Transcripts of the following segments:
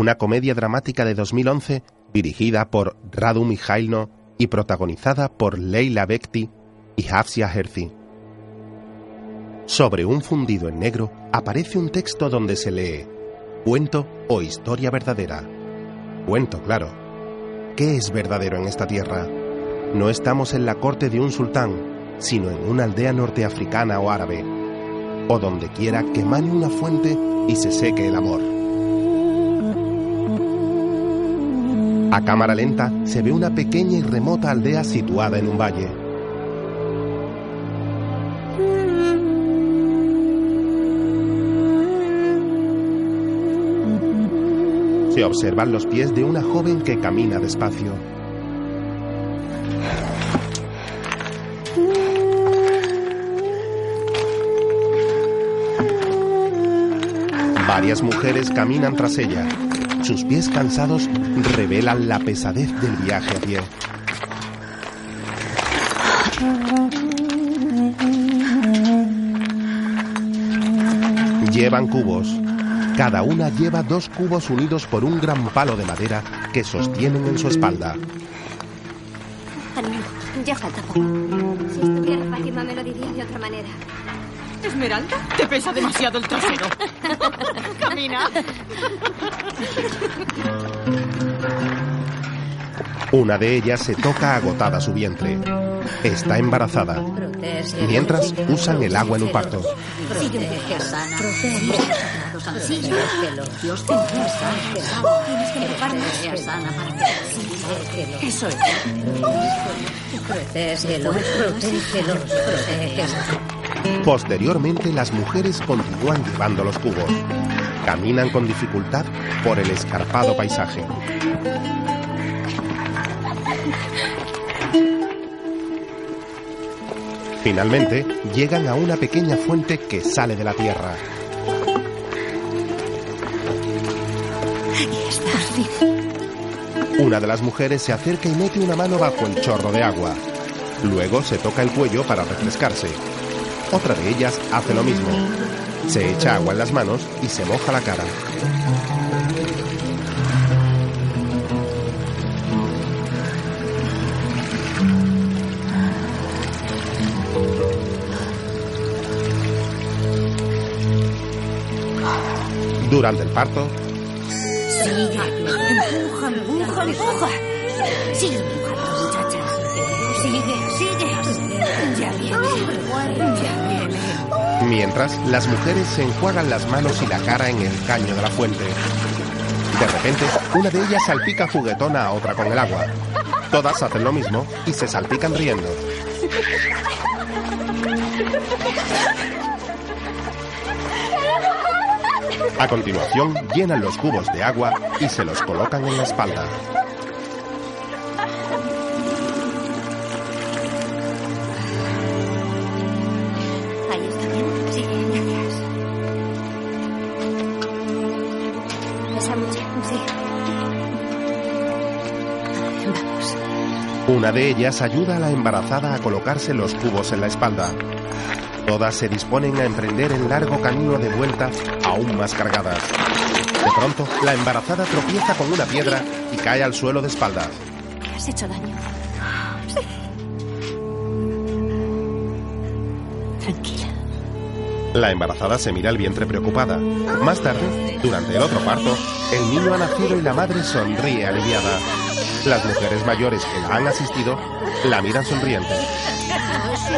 una comedia dramática de 2011 dirigida por Radu Mihailno y protagonizada por Leila Bekti y Hafsia Herzi. Sobre un fundido en negro aparece un texto donde se lee Cuento o historia verdadera. Cuento, claro. ¿Qué es verdadero en esta tierra? No estamos en la corte de un sultán, sino en una aldea norteafricana o árabe, o donde quiera que mane una fuente y se seque el amor. A cámara lenta se ve una pequeña y remota aldea situada en un valle. Se observan los pies de una joven que camina despacio. Varias mujeres caminan tras ella. Sus pies cansados revelan la pesadez del viaje a pie. Llevan cubos. Cada una lleva dos cubos unidos por un gran palo de madera que sostienen en su espalda. Ánimo, ya falta poco. Si estuviera Fátima me lo diría de otra manera. Esmeralda, te pesa demasiado el trasero. Camina. Una de ellas se toca agotada su vientre. Está embarazada. Mientras usan el agua en un parto. Eso es. Posteriormente, las mujeres continúan llevando los cubos. Caminan con dificultad por el escarpado paisaje. Finalmente, llegan a una pequeña fuente que sale de la tierra. Una de las mujeres se acerca y mete una mano bajo el chorro de agua. Luego se toca el cuello para refrescarse. Otra de ellas hace lo mismo. Se echa agua en las manos y se moja la cara. Durante el parto, las mujeres se enjuagan las manos y la cara en el caño de la fuente. De repente, una de ellas salpica juguetona a otra con el agua. Todas hacen lo mismo y se salpican riendo. A continuación, llenan los cubos de agua y se los colocan en la espalda. Una de ellas ayuda a la embarazada a colocarse los cubos en la espalda. Todas se disponen a emprender el largo camino de vuelta, aún más cargadas. De pronto, la embarazada tropieza con una piedra y cae al suelo de espaldas. ¿Te has hecho daño? Tranquila. La embarazada se mira el vientre preocupada. Más tarde, durante el otro parto, el niño ha nacido y la madre sonríe aliviada. Las mujeres mayores que la han asistido la miran sonriente.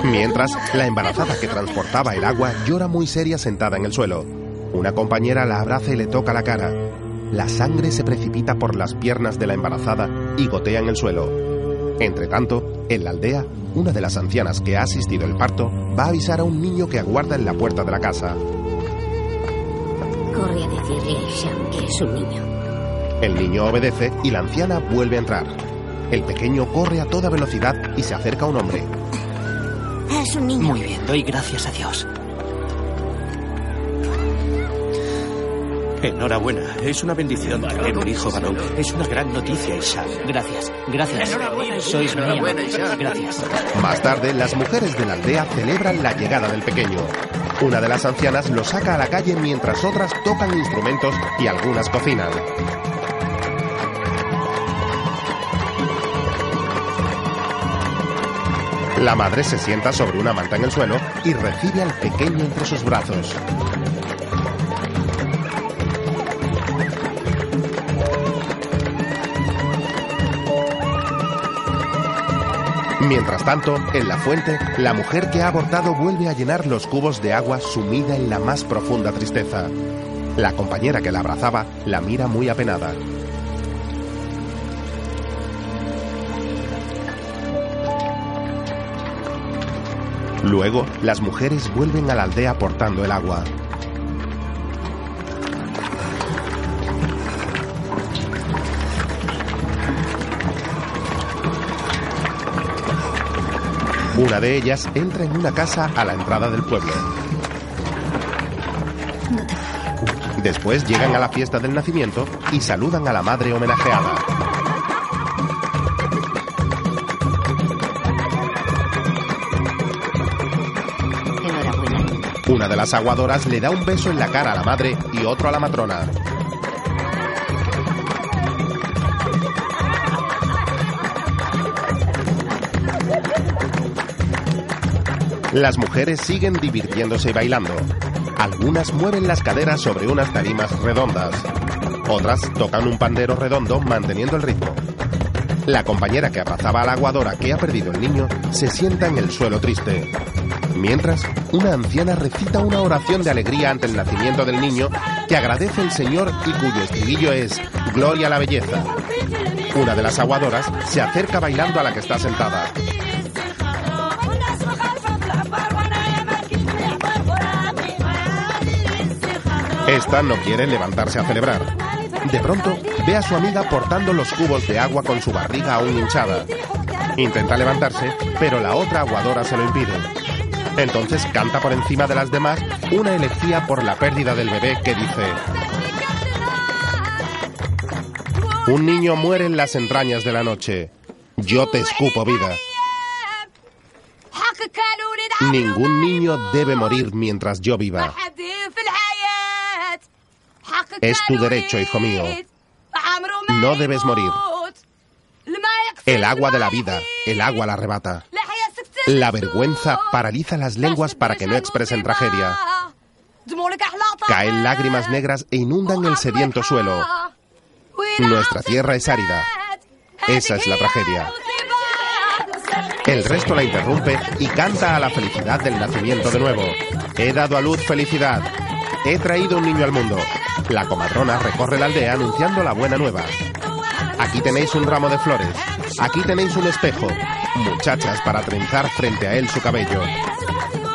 Mientras, la embarazada que transportaba el agua llora muy seria sentada en el suelo. Una compañera la abraza y le toca la cara. La sangre se precipita por las piernas de la embarazada y gotea en el suelo. Entre tanto, en la aldea, una de las ancianas que ha asistido el parto va a avisar a un niño que aguarda en la puerta de la casa. Corre a decirle Sham que es un niño. El niño obedece y la anciana vuelve a entrar. El pequeño corre a toda velocidad y se acerca a un hombre. Es un niño. Muy bien, doy gracias a Dios. Enhorabuena, es una bendición tener un hijo varón. Es una gran noticia, Isha. Gracias, gracias. Sois muy amables. Gracias. Más tarde, las mujeres de la aldea celebran la llegada del pequeño. Una de las ancianas lo saca a la calle mientras otras tocan instrumentos y algunas cocinan. La madre se sienta sobre una manta en el suelo y recibe al pequeño entre sus brazos. Mientras tanto, en la fuente, la mujer que ha abortado vuelve a llenar los cubos de agua sumida en la más profunda tristeza. La compañera que la abrazaba la mira muy apenada. Luego, las mujeres vuelven a la aldea portando el agua. Una de ellas entra en una casa a la entrada del pueblo. Después llegan a la fiesta del nacimiento y saludan a la madre homenajeada. Las aguadoras le da un beso en la cara a la madre y otro a la matrona. Las mujeres siguen divirtiéndose y bailando. Algunas mueven las caderas sobre unas tarimas redondas. Otras tocan un pandero redondo manteniendo el ritmo. La compañera que abrazaba a la aguadora que ha perdido el niño se sienta en el suelo triste. Mientras, una anciana recita una oración de alegría ante el nacimiento del niño que agradece el Señor y cuyo estribillo es Gloria a la belleza. Una de las aguadoras se acerca bailando a la que está sentada. Esta no quiere levantarse a celebrar. De pronto, ve a su amiga portando los cubos de agua con su barriga aún hinchada. Intenta levantarse, pero la otra aguadora se lo impide. Entonces canta por encima de las demás una elegía por la pérdida del bebé que dice... Un niño muere en las entrañas de la noche. Yo te escupo vida. Ningún niño debe morir mientras yo viva. Es tu derecho, hijo mío. No debes morir. El agua de la vida, el agua la arrebata. La vergüenza paraliza las lenguas para que no expresen tragedia. Caen lágrimas negras e inundan el sediento suelo. Nuestra tierra es árida. Esa es la tragedia. El resto la interrumpe y canta a la felicidad del nacimiento de nuevo. He dado a luz felicidad. He traído un niño al mundo. La comadrona recorre la aldea anunciando la buena nueva. Aquí tenéis un ramo de flores. Aquí tenéis un espejo. Muchachas para trenzar frente a él su cabello.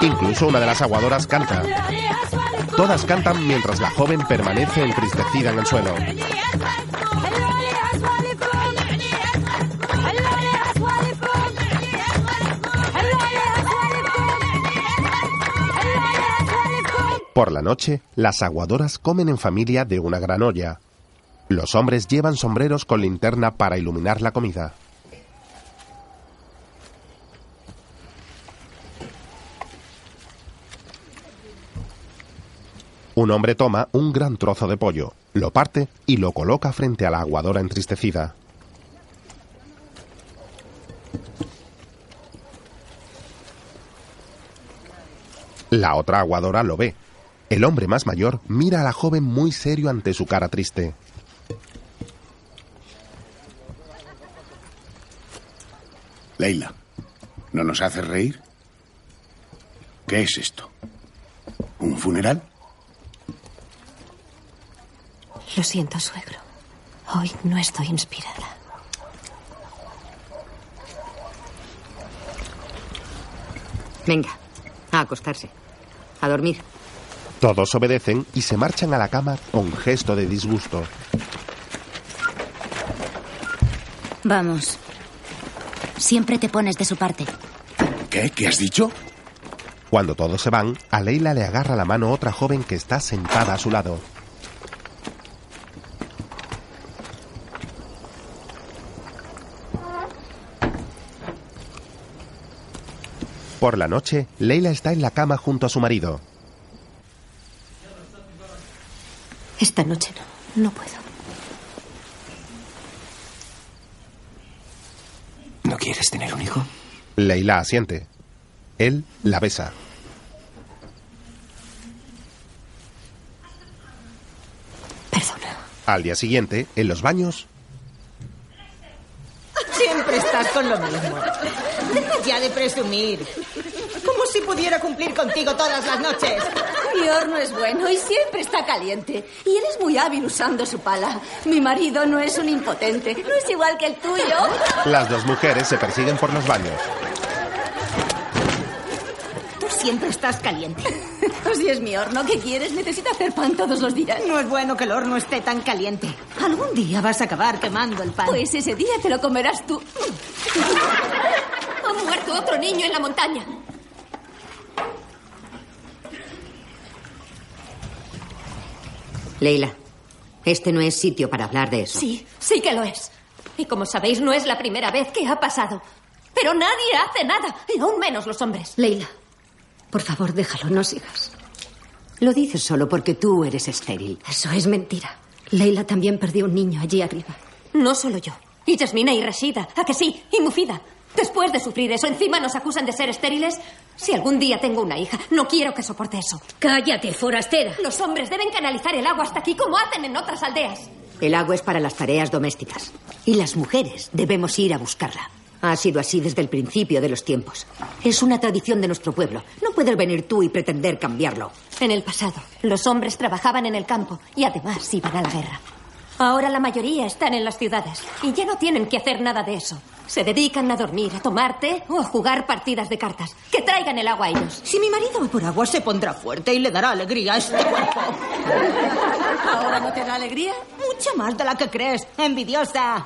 Incluso una de las aguadoras canta. Todas cantan mientras la joven permanece entristecida en el suelo. Por la noche, las aguadoras comen en familia de una gran olla. Los hombres llevan sombreros con linterna para iluminar la comida. Un hombre toma un gran trozo de pollo, lo parte y lo coloca frente a la aguadora entristecida. La otra aguadora lo ve. El hombre más mayor mira a la joven muy serio ante su cara triste. Leila, ¿no nos haces reír? ¿Qué es esto? ¿Un funeral? Lo siento, suegro. Hoy no estoy inspirada. Venga, a acostarse. A dormir. Todos obedecen y se marchan a la cama con gesto de disgusto. Vamos. Siempre te pones de su parte. ¿Qué? ¿Qué has dicho? Cuando todos se van, a Leila le agarra la mano otra joven que está sentada a su lado. Por la noche, Leila está en la cama junto a su marido. Esta noche no, no puedo. ¿No quieres tener un hijo? Leila asiente. Él la besa. Perdona. Al día siguiente, en los baños. Siempre estás con lo mismo. Deja ya de presumir. Como si pudiera cumplir contigo todas las noches. Mi horno es bueno y siempre está caliente. Y él es muy hábil usando su pala. Mi marido no es un impotente. No es igual que el tuyo. las dos mujeres se persiguen por los baños. Tú siempre estás caliente. Si es mi horno, ¿qué quieres? Necesita hacer pan todos los días. No es bueno que el horno esté tan caliente. Algún día vas a acabar quemando el pan. Pues ese día te lo comerás tú. Ha muerto otro niño en la montaña. Leila, este no es sitio para hablar de eso. Sí, sí que lo es. Y como sabéis, no es la primera vez que ha pasado. Pero nadie hace nada, y aún menos los hombres. Leila, por favor, déjalo, no sigas. Lo dices solo porque tú eres estéril. Eso es mentira. Leila también perdió un niño allí arriba. No solo yo. Y Jasmina y Rashida. ¿A que sí? Y Mufida. Después de sufrir eso, encima nos acusan de ser estériles. Si algún día tengo una hija, no quiero que soporte eso. Cállate, forastera. Los hombres deben canalizar el agua hasta aquí como hacen en otras aldeas. El agua es para las tareas domésticas. Y las mujeres debemos ir a buscarla. Ha sido así desde el principio de los tiempos. Es una tradición de nuestro pueblo. No puedes venir tú y pretender cambiarlo. En el pasado, los hombres trabajaban en el campo y además iban a la guerra. Ahora la mayoría están en las ciudades y ya no tienen que hacer nada de eso. Se dedican a dormir, a tomar té o a jugar partidas de cartas. Que traigan el agua a ellos. Si mi marido va por agua, se pondrá fuerte y le dará alegría a este cuerpo. ¿Ahora no te da alegría? Mucha más de la que crees, envidiosa.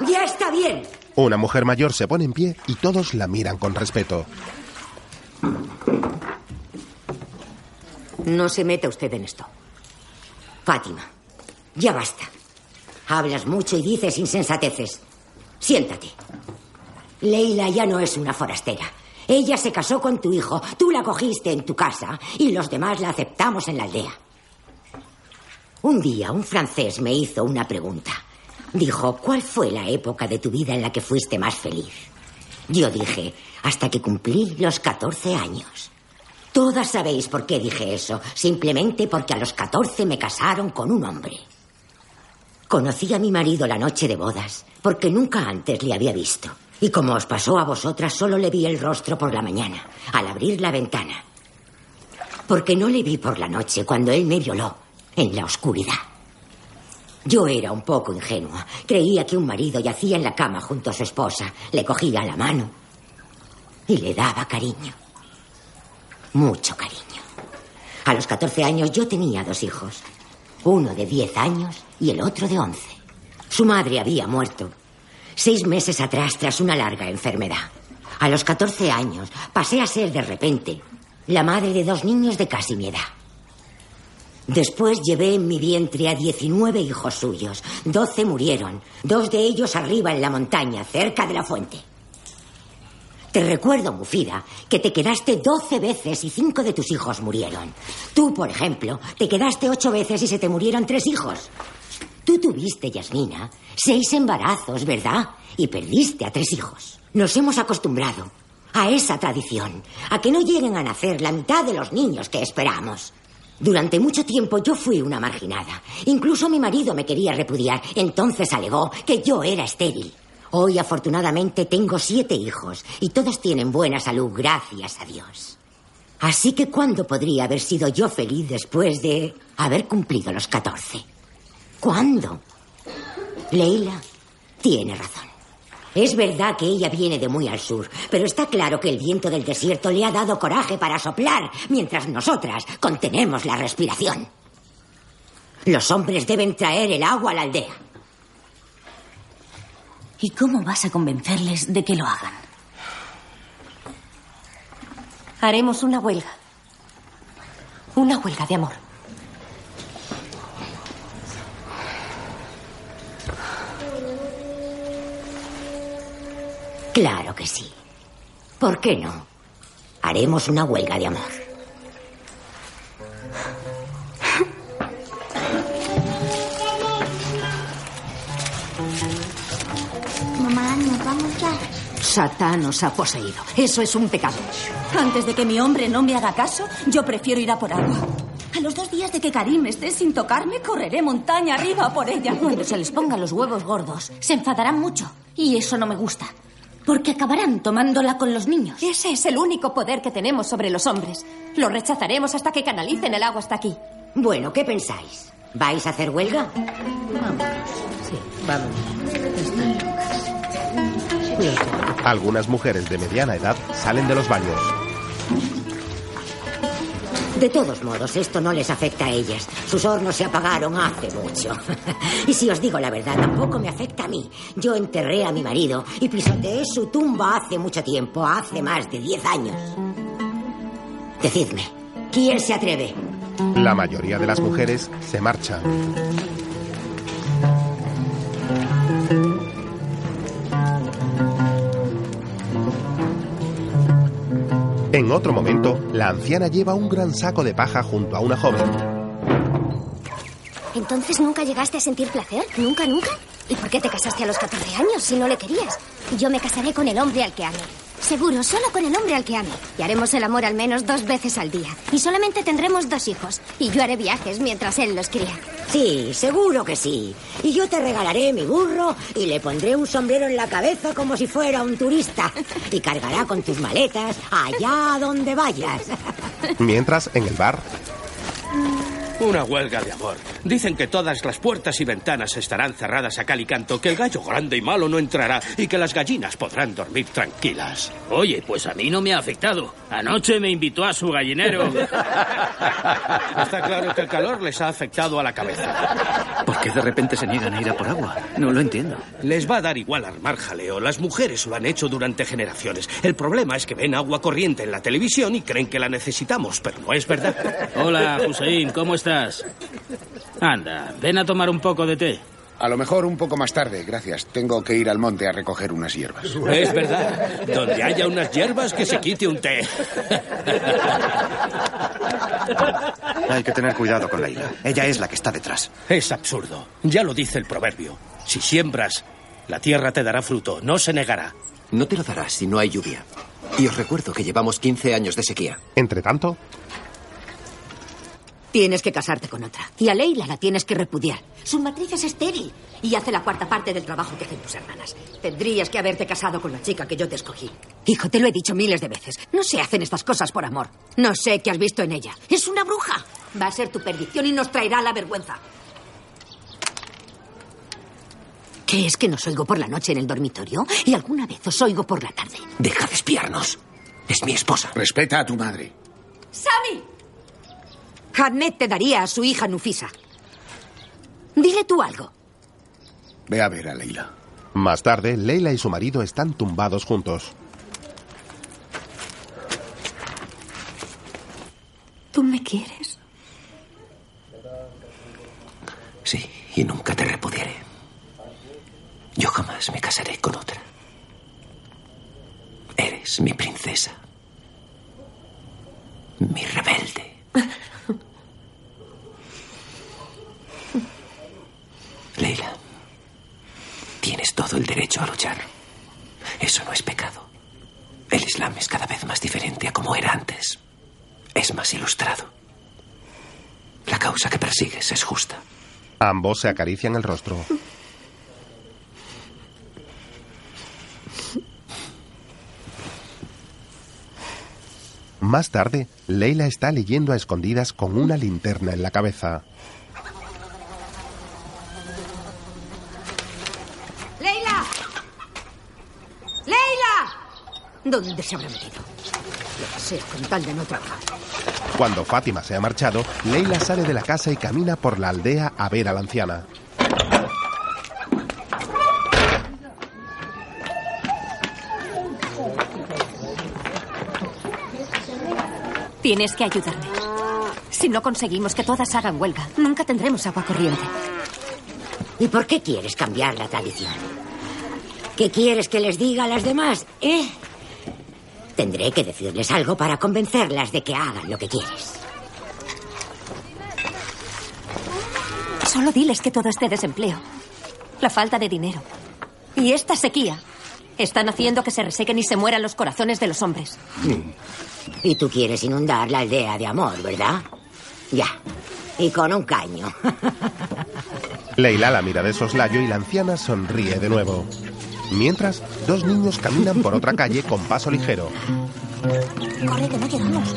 Ya está bien. Una mujer mayor se pone en pie y todos la miran con respeto. No se meta usted en esto. Fátima, ya basta. Hablas mucho y dices insensateces. Siéntate. Leila ya no es una forastera. Ella se casó con tu hijo, tú la cogiste en tu casa y los demás la aceptamos en la aldea. Un día un francés me hizo una pregunta. Dijo, ¿cuál fue la época de tu vida en la que fuiste más feliz? Yo dije, hasta que cumplí los 14 años. Todas sabéis por qué dije eso. Simplemente porque a los 14 me casaron con un hombre. Conocí a mi marido la noche de bodas, porque nunca antes le había visto. Y como os pasó a vosotras, solo le vi el rostro por la mañana, al abrir la ventana. Porque no le vi por la noche cuando él me violó, en la oscuridad. Yo era un poco ingenua. Creía que un marido yacía en la cama junto a su esposa, le cogía la mano y le daba cariño. Mucho cariño. A los 14 años yo tenía dos hijos. Uno de 10 años y el otro de 11. Su madre había muerto. Seis meses atrás tras una larga enfermedad. A los 14 años pasé a ser de repente la madre de dos niños de casi mi edad. Después llevé en mi vientre a 19 hijos suyos. 12 murieron, dos de ellos arriba en la montaña, cerca de la fuente. Te recuerdo, Mufida, que te quedaste 12 veces y cinco de tus hijos murieron. Tú, por ejemplo, te quedaste ocho veces y se te murieron tres hijos. Tú tuviste, Yasmina, seis embarazos, ¿verdad? Y perdiste a tres hijos. Nos hemos acostumbrado a esa tradición, a que no lleguen a nacer la mitad de los niños que esperamos. Durante mucho tiempo yo fui una marginada. Incluso mi marido me quería repudiar. Entonces alegó que yo era estéril. Hoy, afortunadamente, tengo siete hijos y todos tienen buena salud, gracias a Dios. Así que, ¿cuándo podría haber sido yo feliz después de haber cumplido los catorce? ¿Cuándo? Leila tiene razón. Es verdad que ella viene de muy al sur, pero está claro que el viento del desierto le ha dado coraje para soplar, mientras nosotras contenemos la respiración. Los hombres deben traer el agua a la aldea. ¿Y cómo vas a convencerles de que lo hagan? Haremos una huelga. Una huelga de amor. Claro que sí. ¿Por qué no? Haremos una huelga de amor. Mamá, nos vamos ya. Satanos ha poseído. Eso es un pecado. Antes de que mi hombre no me haga caso, yo prefiero ir a por agua. A los dos días de que Karim esté sin tocarme, correré montaña arriba por ella. Cuando se les pongan los huevos gordos, se enfadarán mucho. Y eso no me gusta. Porque acabarán tomándola con los niños. Ese es el único poder que tenemos sobre los hombres. Lo rechazaremos hasta que canalicen el agua hasta aquí. Bueno, ¿qué pensáis? ¿Vais a hacer huelga? Sí, vamos. Algunas mujeres de mediana edad salen de los baños. De todos modos, esto no les afecta a ellas. Sus hornos se apagaron hace mucho. y si os digo la verdad, tampoco me afecta a mí. Yo enterré a mi marido y pisoteé su tumba hace mucho tiempo, hace más de diez años. Decidme, ¿quién se atreve? La mayoría de las mujeres se marchan. En otro momento, la anciana lleva un gran saco de paja junto a una joven. ¿Entonces nunca llegaste a sentir placer? ¿Nunca, nunca? ¿Y por qué te casaste a los 14 años si no le querías? Yo me casaré con el hombre al que ame. Seguro, solo con el hombre al que ame. Y haremos el amor al menos dos veces al día. Y solamente tendremos dos hijos. Y yo haré viajes mientras él los cría. Sí, seguro que sí. Y yo te regalaré mi burro y le pondré un sombrero en la cabeza como si fuera un turista. Y cargará con tus maletas allá donde vayas. Mientras, en el bar, Una huelga de amor. Dicen que todas las puertas y ventanas estarán cerradas a cal y canto, que el gallo grande y malo no entrará y que las gallinas podrán dormir tranquilas. Oye, pues a mí no me ha afectado. Anoche me invitó a su gallinero. Está claro que el calor les ha afectado a la cabeza. ¿Por qué de repente se niegan a ir a por agua? No lo entiendo. Les va a dar igual armar jaleo. Las mujeres lo han hecho durante generaciones. El problema es que ven agua corriente en la televisión y creen que la necesitamos, pero no es verdad. Hola, Hussein, ¿cómo estás? Anda, ven a tomar un poco de té. A lo mejor un poco más tarde, gracias. Tengo que ir al monte a recoger unas hierbas. Es verdad. Donde haya unas hierbas, que se quite un té. Hay que tener cuidado con Leila. Ella es la que está detrás. Es absurdo. Ya lo dice el proverbio. Si siembras, la tierra te dará fruto, no se negará. No te lo dará si no hay lluvia. Y os recuerdo que llevamos 15 años de sequía. Entre tanto, Tienes que casarte con otra. Y a Leila la tienes que repudiar. Su matriz es estéril y hace la cuarta parte del trabajo que hacen tus hermanas. Tendrías que haberte casado con la chica que yo te escogí. Hijo, te lo he dicho miles de veces. No se hacen estas cosas por amor. No sé qué has visto en ella. Es una bruja. Va a ser tu perdición y nos traerá la vergüenza. ¿Qué es que nos oigo por la noche en el dormitorio? Y alguna vez os oigo por la tarde. Deja de espiarnos. Es mi esposa. Respeta a tu madre. ¡Sami! Hadnet te daría a su hija Nufisa. Dile tú algo. Ve a ver a Leila. más tarde, Leila y su marido están tumbados juntos. ¿Tú me quieres? Sí, y nunca te repudiaré. Yo jamás me casaré con otra. Eres mi princesa. Mi rebelde. Leila, tienes todo el derecho a luchar. Eso no es pecado. El Islam es cada vez más diferente a como era antes. Es más ilustrado. La causa que persigues es justa. Ambos se acarician el rostro. Más tarde, Leila está leyendo a escondidas con una linterna en la cabeza. ¡Leila! ¡Leila! ¿Dónde se habrá metido? Lo que sea, con tal de no trabajar. Cuando Fátima se ha marchado, Leila sale de la casa y camina por la aldea a ver a la anciana. Tienes que ayudarme. Si no conseguimos que todas hagan huelga, nunca tendremos agua corriente. ¿Y por qué quieres cambiar la tradición? ¿Qué quieres que les diga a las demás, eh? Tendré que decirles algo para convencerlas de que hagan lo que quieres. Solo diles que todo este desempleo, la falta de dinero y esta sequía Están haciendo que se resequen y se mueran los corazones de los hombres. Y tú quieres inundar la aldea de amor, ¿verdad? Ya. Y con un caño. Leila la mira de soslayo y la anciana sonríe de nuevo. Mientras, dos niños caminan por otra calle con paso ligero. Corre, que no llegamos.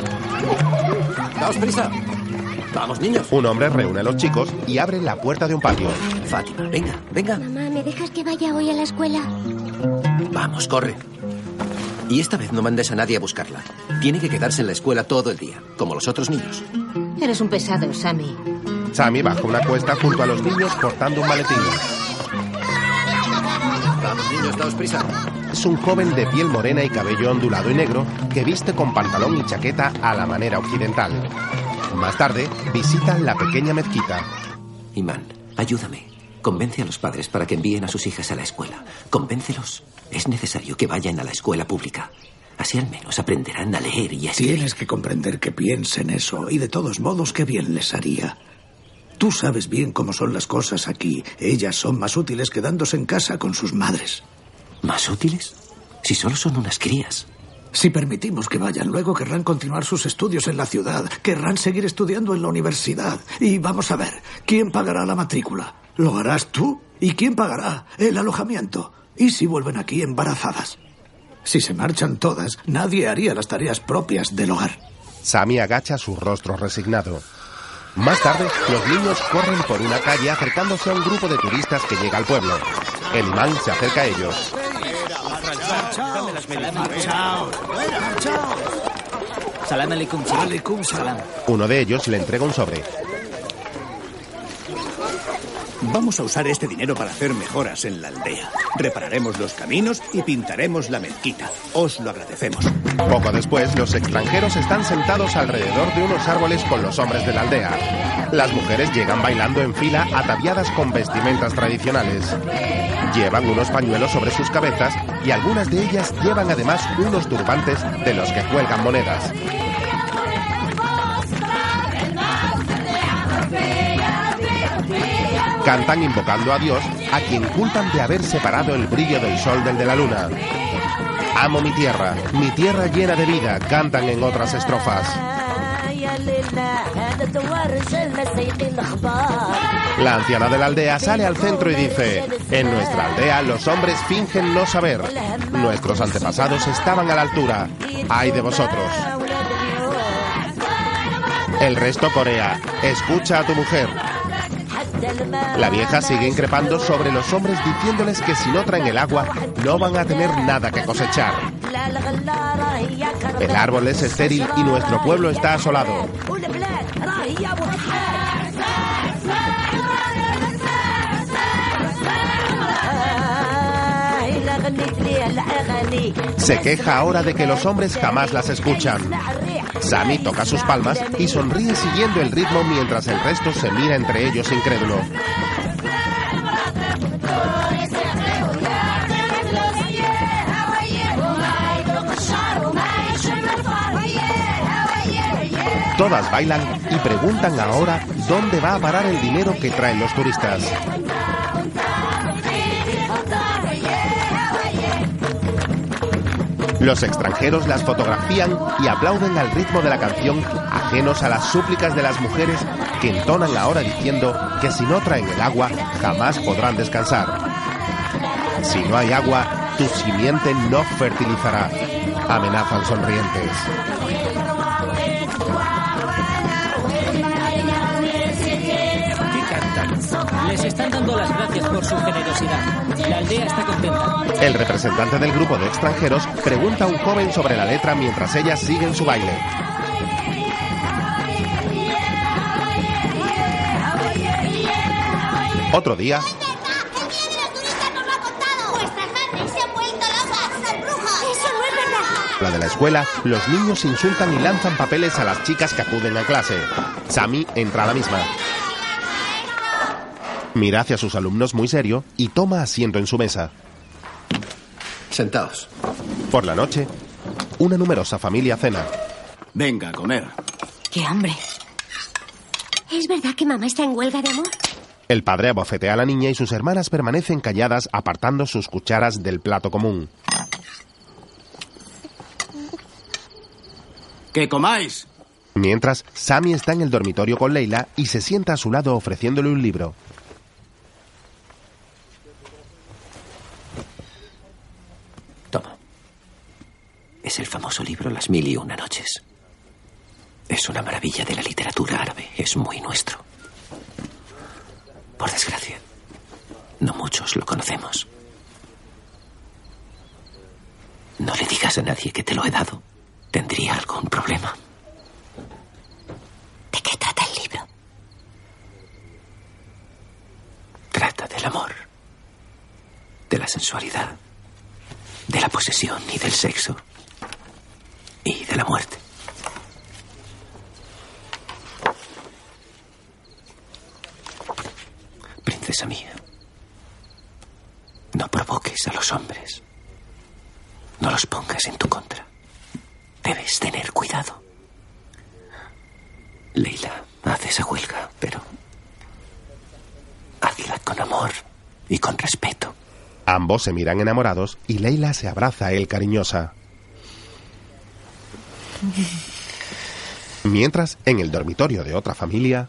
Daos prisa. Vamos, niños. Un hombre reúne a los chicos y abre la puerta de un patio. Fátima, venga, venga. Mamá, ¿me dejas que vaya hoy a la escuela? Vamos, corre. Y esta vez no mandes a nadie a buscarla. Tiene que quedarse en la escuela todo el día, como los otros niños. Eres un pesado, Sammy. Sammy baja una cuesta junto a los niños portando un maletín. Vamos, niños, daos prisa. Es un joven de piel morena y cabello ondulado y negro que viste con pantalón y chaqueta a la manera occidental. Más tarde, visitan la pequeña mezquita. Imán, ayúdame. Convence a los padres para que envíen a sus hijas a la escuela. Convéncelos. Es necesario que vayan a la escuela pública. Así al menos aprenderán a leer y a escribir. Tienes que comprender que piensen eso y de todos modos qué bien les haría. Tú sabes bien cómo son las cosas aquí. Ellas son más útiles quedándose en casa con sus madres. ¿Más útiles? Si solo son unas crías. Si permitimos que vayan, luego querrán continuar sus estudios en la ciudad, querrán seguir estudiando en la universidad. Y vamos a ver, ¿quién pagará la matrícula? ¿Lo harás tú? ¿Y quién pagará el alojamiento? ¿Y si vuelven aquí embarazadas? Si se marchan todas, nadie haría las tareas propias del hogar. Sammy agacha su rostro resignado. Más tarde, los niños corren por una calle acercándose a un grupo de turistas que llega al pueblo. El imán se acerca a ellos. Salam alaikum. Alaikum salam. Uno de ellos le entrega un sobre. Vamos a usar este dinero para hacer mejoras en la aldea. Repararemos los caminos y pintaremos la mezquita. Os lo agradecemos. Poco después, los extranjeros están sentados alrededor de unos árboles con los hombres de la aldea. Las mujeres llegan bailando en fila ataviadas con vestimentas tradicionales. Llevan unos pañuelos sobre sus cabezas y algunas de ellas llevan además unos turbantes de los que cuelgan monedas. Cantan invocando a Dios, a quien culpan de haber separado el brillo del sol del de la luna. Amo mi tierra, mi tierra llena de vida, cantan en otras estrofas. La anciana de la aldea sale al centro y dice, en nuestra aldea los hombres fingen no saber. Nuestros antepasados estaban a la altura. Ay de vosotros. El resto corea, escucha a tu mujer. La vieja sigue increpando sobre los hombres diciéndoles que si no traen el agua no van a tener nada que cosechar. El árbol es estéril y nuestro pueblo está asolado. Se queja ahora de que los hombres jamás las escuchan. Sammy toca sus palmas y sonríe siguiendo el ritmo mientras el resto se mira entre ellos incrédulo. Todas bailan y preguntan ahora dónde va a parar el dinero que traen los turistas. Los extranjeros las fotografían y aplauden al ritmo de la canción, ajenos a las súplicas de las mujeres que entonan ahora diciendo que si no traen el agua jamás podrán descansar. Si no hay agua, tu simiente no fertilizará. Amenazan sonrientes. Están dando las gracias por su generosidad. La aldea está contenta. El representante del grupo de extranjeros pregunta a un joven sobre la letra mientras ellas siguen su baile. Otro día, la de la escuela, los niños insultan y lanzan papeles a las chicas que acuden a clase. Sammy entra a la misma. Mira hacia sus alumnos muy serio y toma asiento en su mesa. Sentaos. Por la noche, una numerosa familia cena. Venga a comer. ¡Qué hambre! ¿Es verdad que mamá está en huelga de amor? El padre abofetea a la niña y sus hermanas permanecen calladas apartando sus cucharas del plato común. ¡Que comáis! Mientras, Sammy está en el dormitorio con Leila y se sienta a su lado ofreciéndole un libro. Es el famoso libro Las mil y una noches. Es una maravilla de la literatura árabe. Es muy nuestro. Por desgracia, no muchos lo conocemos. No le digas a nadie que te lo he dado. Tendría algún problema. ¿De qué trata el libro? Trata del amor, de la sensualidad, de la posesión y del sexo y de la muerte. Princesa mía, no provoques a los hombres. No los pongas en tu contra. Debes tener cuidado. Leila, haz esa huelga, pero hazla con amor y con respeto. Ambos se miran enamorados y Leila se abraza a él cariñosa. Mientras, en el dormitorio de otra familia,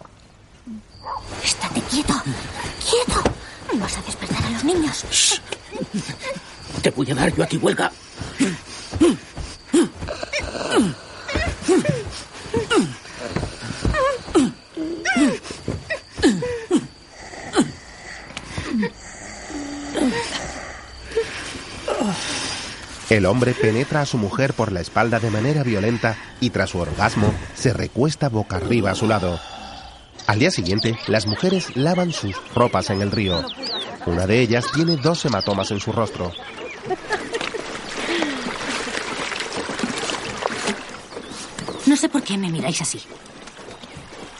Estate quieto. Quieto. Vas a despertar a los niños. Te voy a dar yo a ti huelga. El hombre penetra a su mujer por la espalda de manera violenta y tras su orgasmo se recuesta boca arriba a su lado. Al día siguiente, las mujeres lavan sus ropas en el río. Una de ellas tiene dos hematomas en su rostro. No sé por qué me miráis así.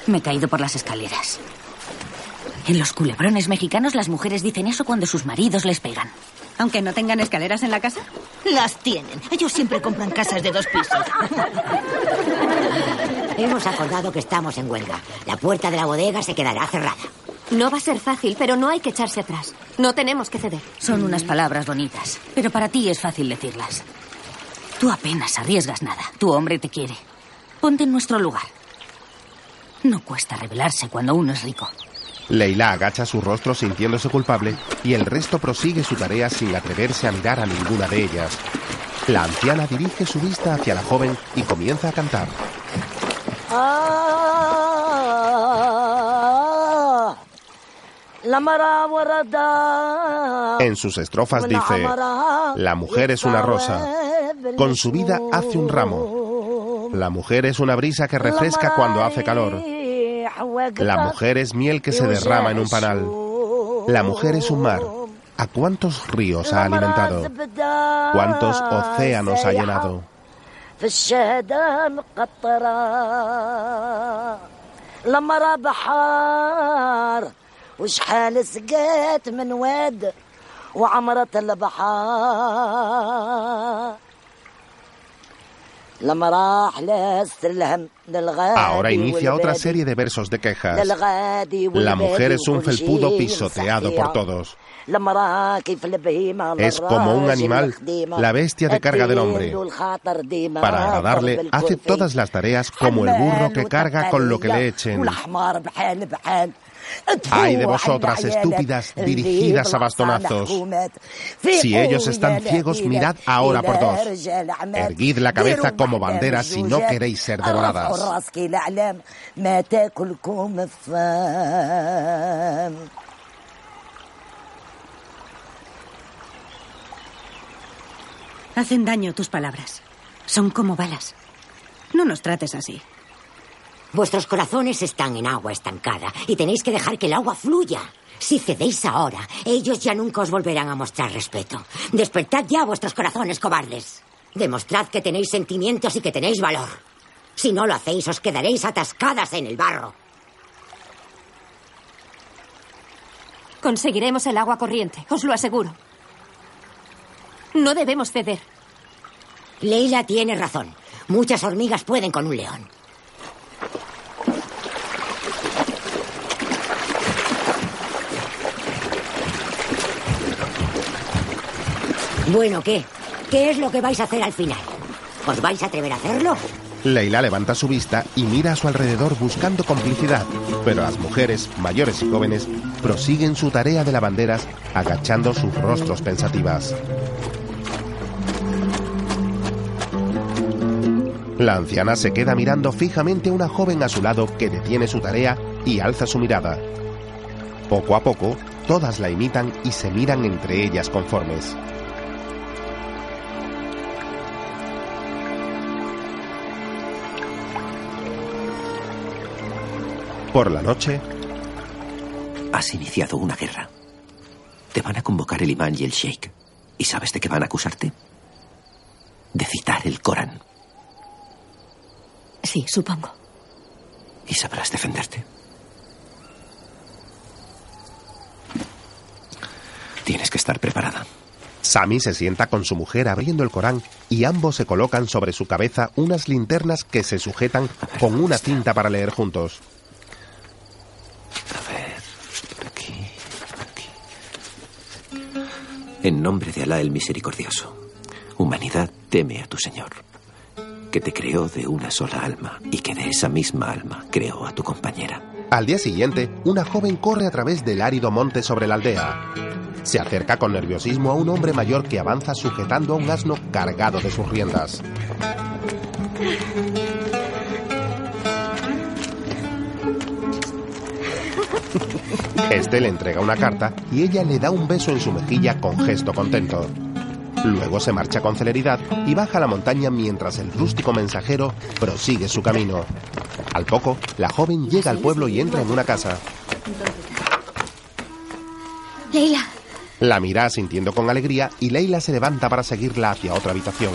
Me he caído por las escaleras. En los culebrones mexicanos las mujeres dicen eso cuando sus maridos les pegan. Aunque no tengan escaleras en la casa. Las tienen. Ellos siempre compran casas de dos pisos. Hemos acordado que estamos en huelga. La puerta de la bodega se quedará cerrada. No va a ser fácil, pero no hay que echarse atrás. No tenemos que ceder. Son unas palabras bonitas, pero para ti es fácil decirlas. Tú apenas arriesgas nada. Tu hombre te quiere. Ponte en nuestro lugar. No cuesta rebelarse cuando uno es rico. Leila agacha su rostro sintiéndose culpable y el resto prosigue su tarea sin atreverse a mirar a ninguna de ellas. La anciana dirige su vista hacia la joven y comienza a cantar. En sus estrofas dice, la mujer es una rosa, con su vida hace un ramo. La mujer es una brisa que refresca cuando hace calor. La mujer es miel que se derrama en un panal. La mujer es un mar. ¿A cuántos ríos ha alimentado? ¿Cuántos océanos ha llenado? Ahora inicia otra serie de versos de quejas. La mujer es un felpudo pisoteado por todos. Es como un animal, la bestia de carga del hombre. Para agradarle, hace todas las tareas como el burro que carga con lo que le echen. Ay de vosotras, estúpidas, dirigidas a bastonazos. Si ellos están ciegos, mirad ahora por dos. Erguid la cabeza como bandera si no queréis ser devoradas. Hacen daño tus palabras. Son como balas. No nos trates así. Vuestros corazones están en agua estancada y tenéis que dejar que el agua fluya. Si cedéis ahora, ellos ya nunca os volverán a mostrar respeto. Despertad ya vuestros corazones cobardes. Demostrad que tenéis sentimientos y que tenéis valor. Si no lo hacéis, os quedaréis atascadas en el barro. Conseguiremos el agua corriente, os lo aseguro. No debemos ceder. Leila tiene razón. Muchas hormigas pueden con un león. Bueno, ¿qué? ¿Qué es lo que vais a hacer al final? ¿Os vais a atrever a hacerlo? Leila levanta su vista y mira a su alrededor buscando complicidad, pero las mujeres, mayores y jóvenes, prosiguen su tarea de lavanderas agachando sus rostros pensativas. La anciana se queda mirando fijamente a una joven a su lado que detiene su tarea y alza su mirada. Poco a poco, todas la imitan y se miran entre ellas conformes. Por la noche, Has iniciado una guerra. Te van a convocar el imán y el sheikh. ¿Y sabes de qué van a acusarte? De citar el Corán. Sí, supongo. Y sabrás defenderte. Tienes que estar preparada. Sami se sienta con su mujer abriendo el Corán y ambos se colocan sobre su cabeza unas linternas que se sujetan con una cinta para leer juntos. En nombre de Alá el Misericordioso, humanidad teme a tu Señor, que te creó de una sola alma y que de esa misma alma creó a tu compañera. Al día siguiente, una joven corre a través del árido monte sobre la aldea. Se acerca con nerviosismo a un hombre mayor que avanza sujetando a un asno cargado de sus riendas. Este le entrega una carta y ella le da un beso en su mejilla con gesto contento. Luego se marcha con celeridad y baja la montaña mientras el rústico mensajero prosigue su camino. Al poco, la joven llega al pueblo y entra en una casa. Leila, La mira sintiendo con alegría y Leila se levanta para seguirla hacia otra habitación.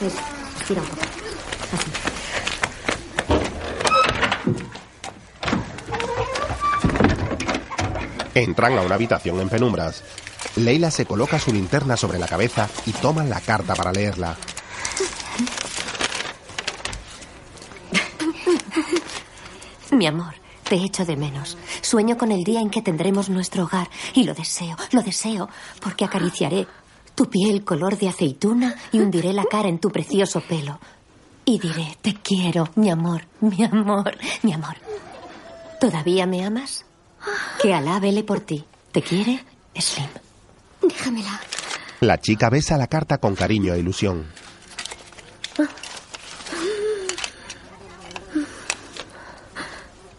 Un poco. Entran a una habitación en penumbras. Leila se coloca su linterna sobre la cabeza y toma la carta para leerla. Mi amor, te echo de menos. Sueño con el día en que tendremos nuestro hogar y lo deseo, lo deseo, porque acariciaré tu piel color de aceituna y hundiré la cara en tu precioso pelo. Y diré, te quiero, mi amor, mi amor, mi amor. ¿Todavía me amas? Que Alá vele por ti. ¿Te quiere? Slim. déjamela. La chica besa la carta con cariño e ilusión.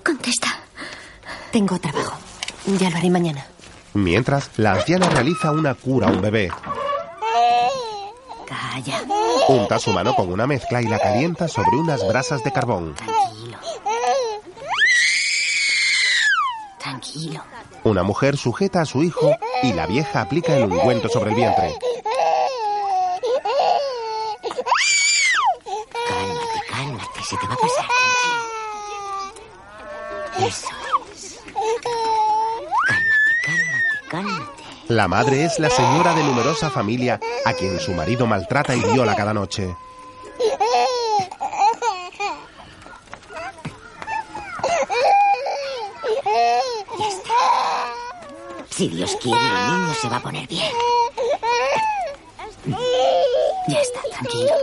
Contesta. Tengo trabajo. Ya lo haré mañana. Mientras, la anciana realiza una cura a un bebé. Calla. Unta su mano con una mezcla y la calienta sobre unas brasas de carbón. Tranquilo. Una mujer sujeta a su hijo y la vieja aplica el ungüento sobre el vientre. Cálmate, cálmate, se te va a pasar. Eso es. Cálmate, cálmate, cálmate. La madre es la señora de numerosa familia a quien su marido maltrata y viola cada noche. Ya está. Si Dios quiere, el niño se va a poner bien. Ya está, tranquilo.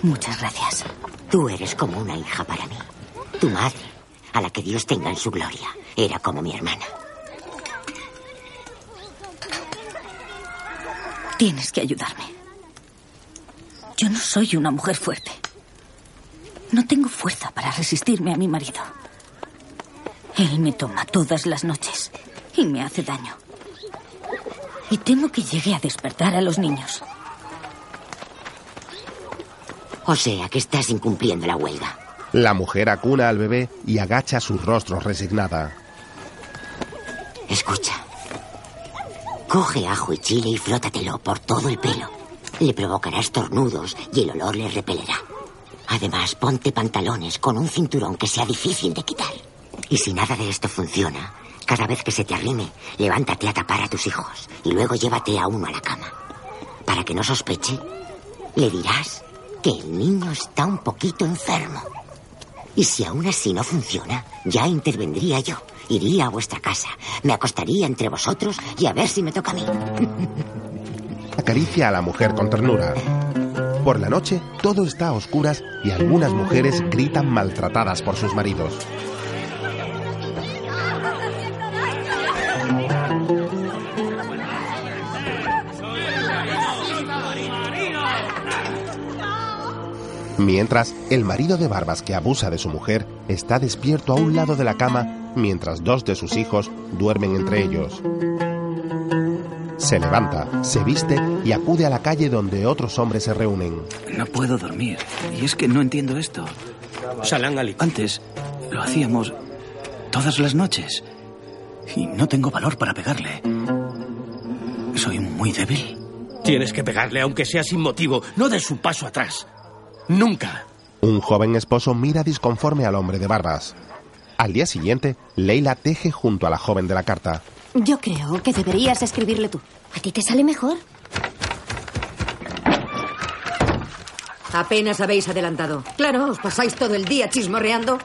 Muchas gracias. Tú eres como una hija para mí. Tu madre, a la que Dios tenga en su gloria, era como mi hermana. Tienes que ayudarme. Yo no soy una mujer fuerte. No tengo fuerza para resistirme a mi marido. Él me toma todas las noches y me hace daño. Y temo que llegue a despertar a los niños. O sea, que estás incumpliendo la huelga. La mujer acuna al bebé y agacha su rostro resignada. Escucha. Coge ajo y chile y flótatelo por todo el pelo. Le provocará estornudos y el olor le repelerá. Además, ponte pantalones con un cinturón que sea difícil de quitar. Y si nada de esto funciona, cada vez que se te arrime, levántate a tapar a tus hijos y luego llévate a uno a la cama. Para que no sospeche, le dirás que el niño está un poquito enfermo. Y si aún así no funciona, ya intervendría yo. Iría a vuestra casa, me acostaría entre vosotros y a ver si me toca a mí. Acaricia a la mujer con ternura. Por la noche, todo está a oscuras y algunas mujeres gritan maltratadas por sus maridos. Mientras, el marido de Barbas que abusa de su mujer está despierto a un lado de la cama mientras dos de sus hijos duermen entre ellos. Se levanta, se viste y acude a la calle donde otros hombres se reúnen. No puedo dormir. Y es que no entiendo esto. Antes lo hacíamos todas las noches. Y no tengo valor para pegarle. Soy muy débil. Tienes que pegarle aunque sea sin motivo. No des un paso atrás. Nunca. Un joven esposo mira disconforme al hombre de barbas. Al día siguiente, Leila teje junto a la joven de la carta. Yo creo que deberías escribirle tú. ¿A ti te sale mejor? Apenas habéis adelantado. Claro, os pasáis todo el día chismorreando.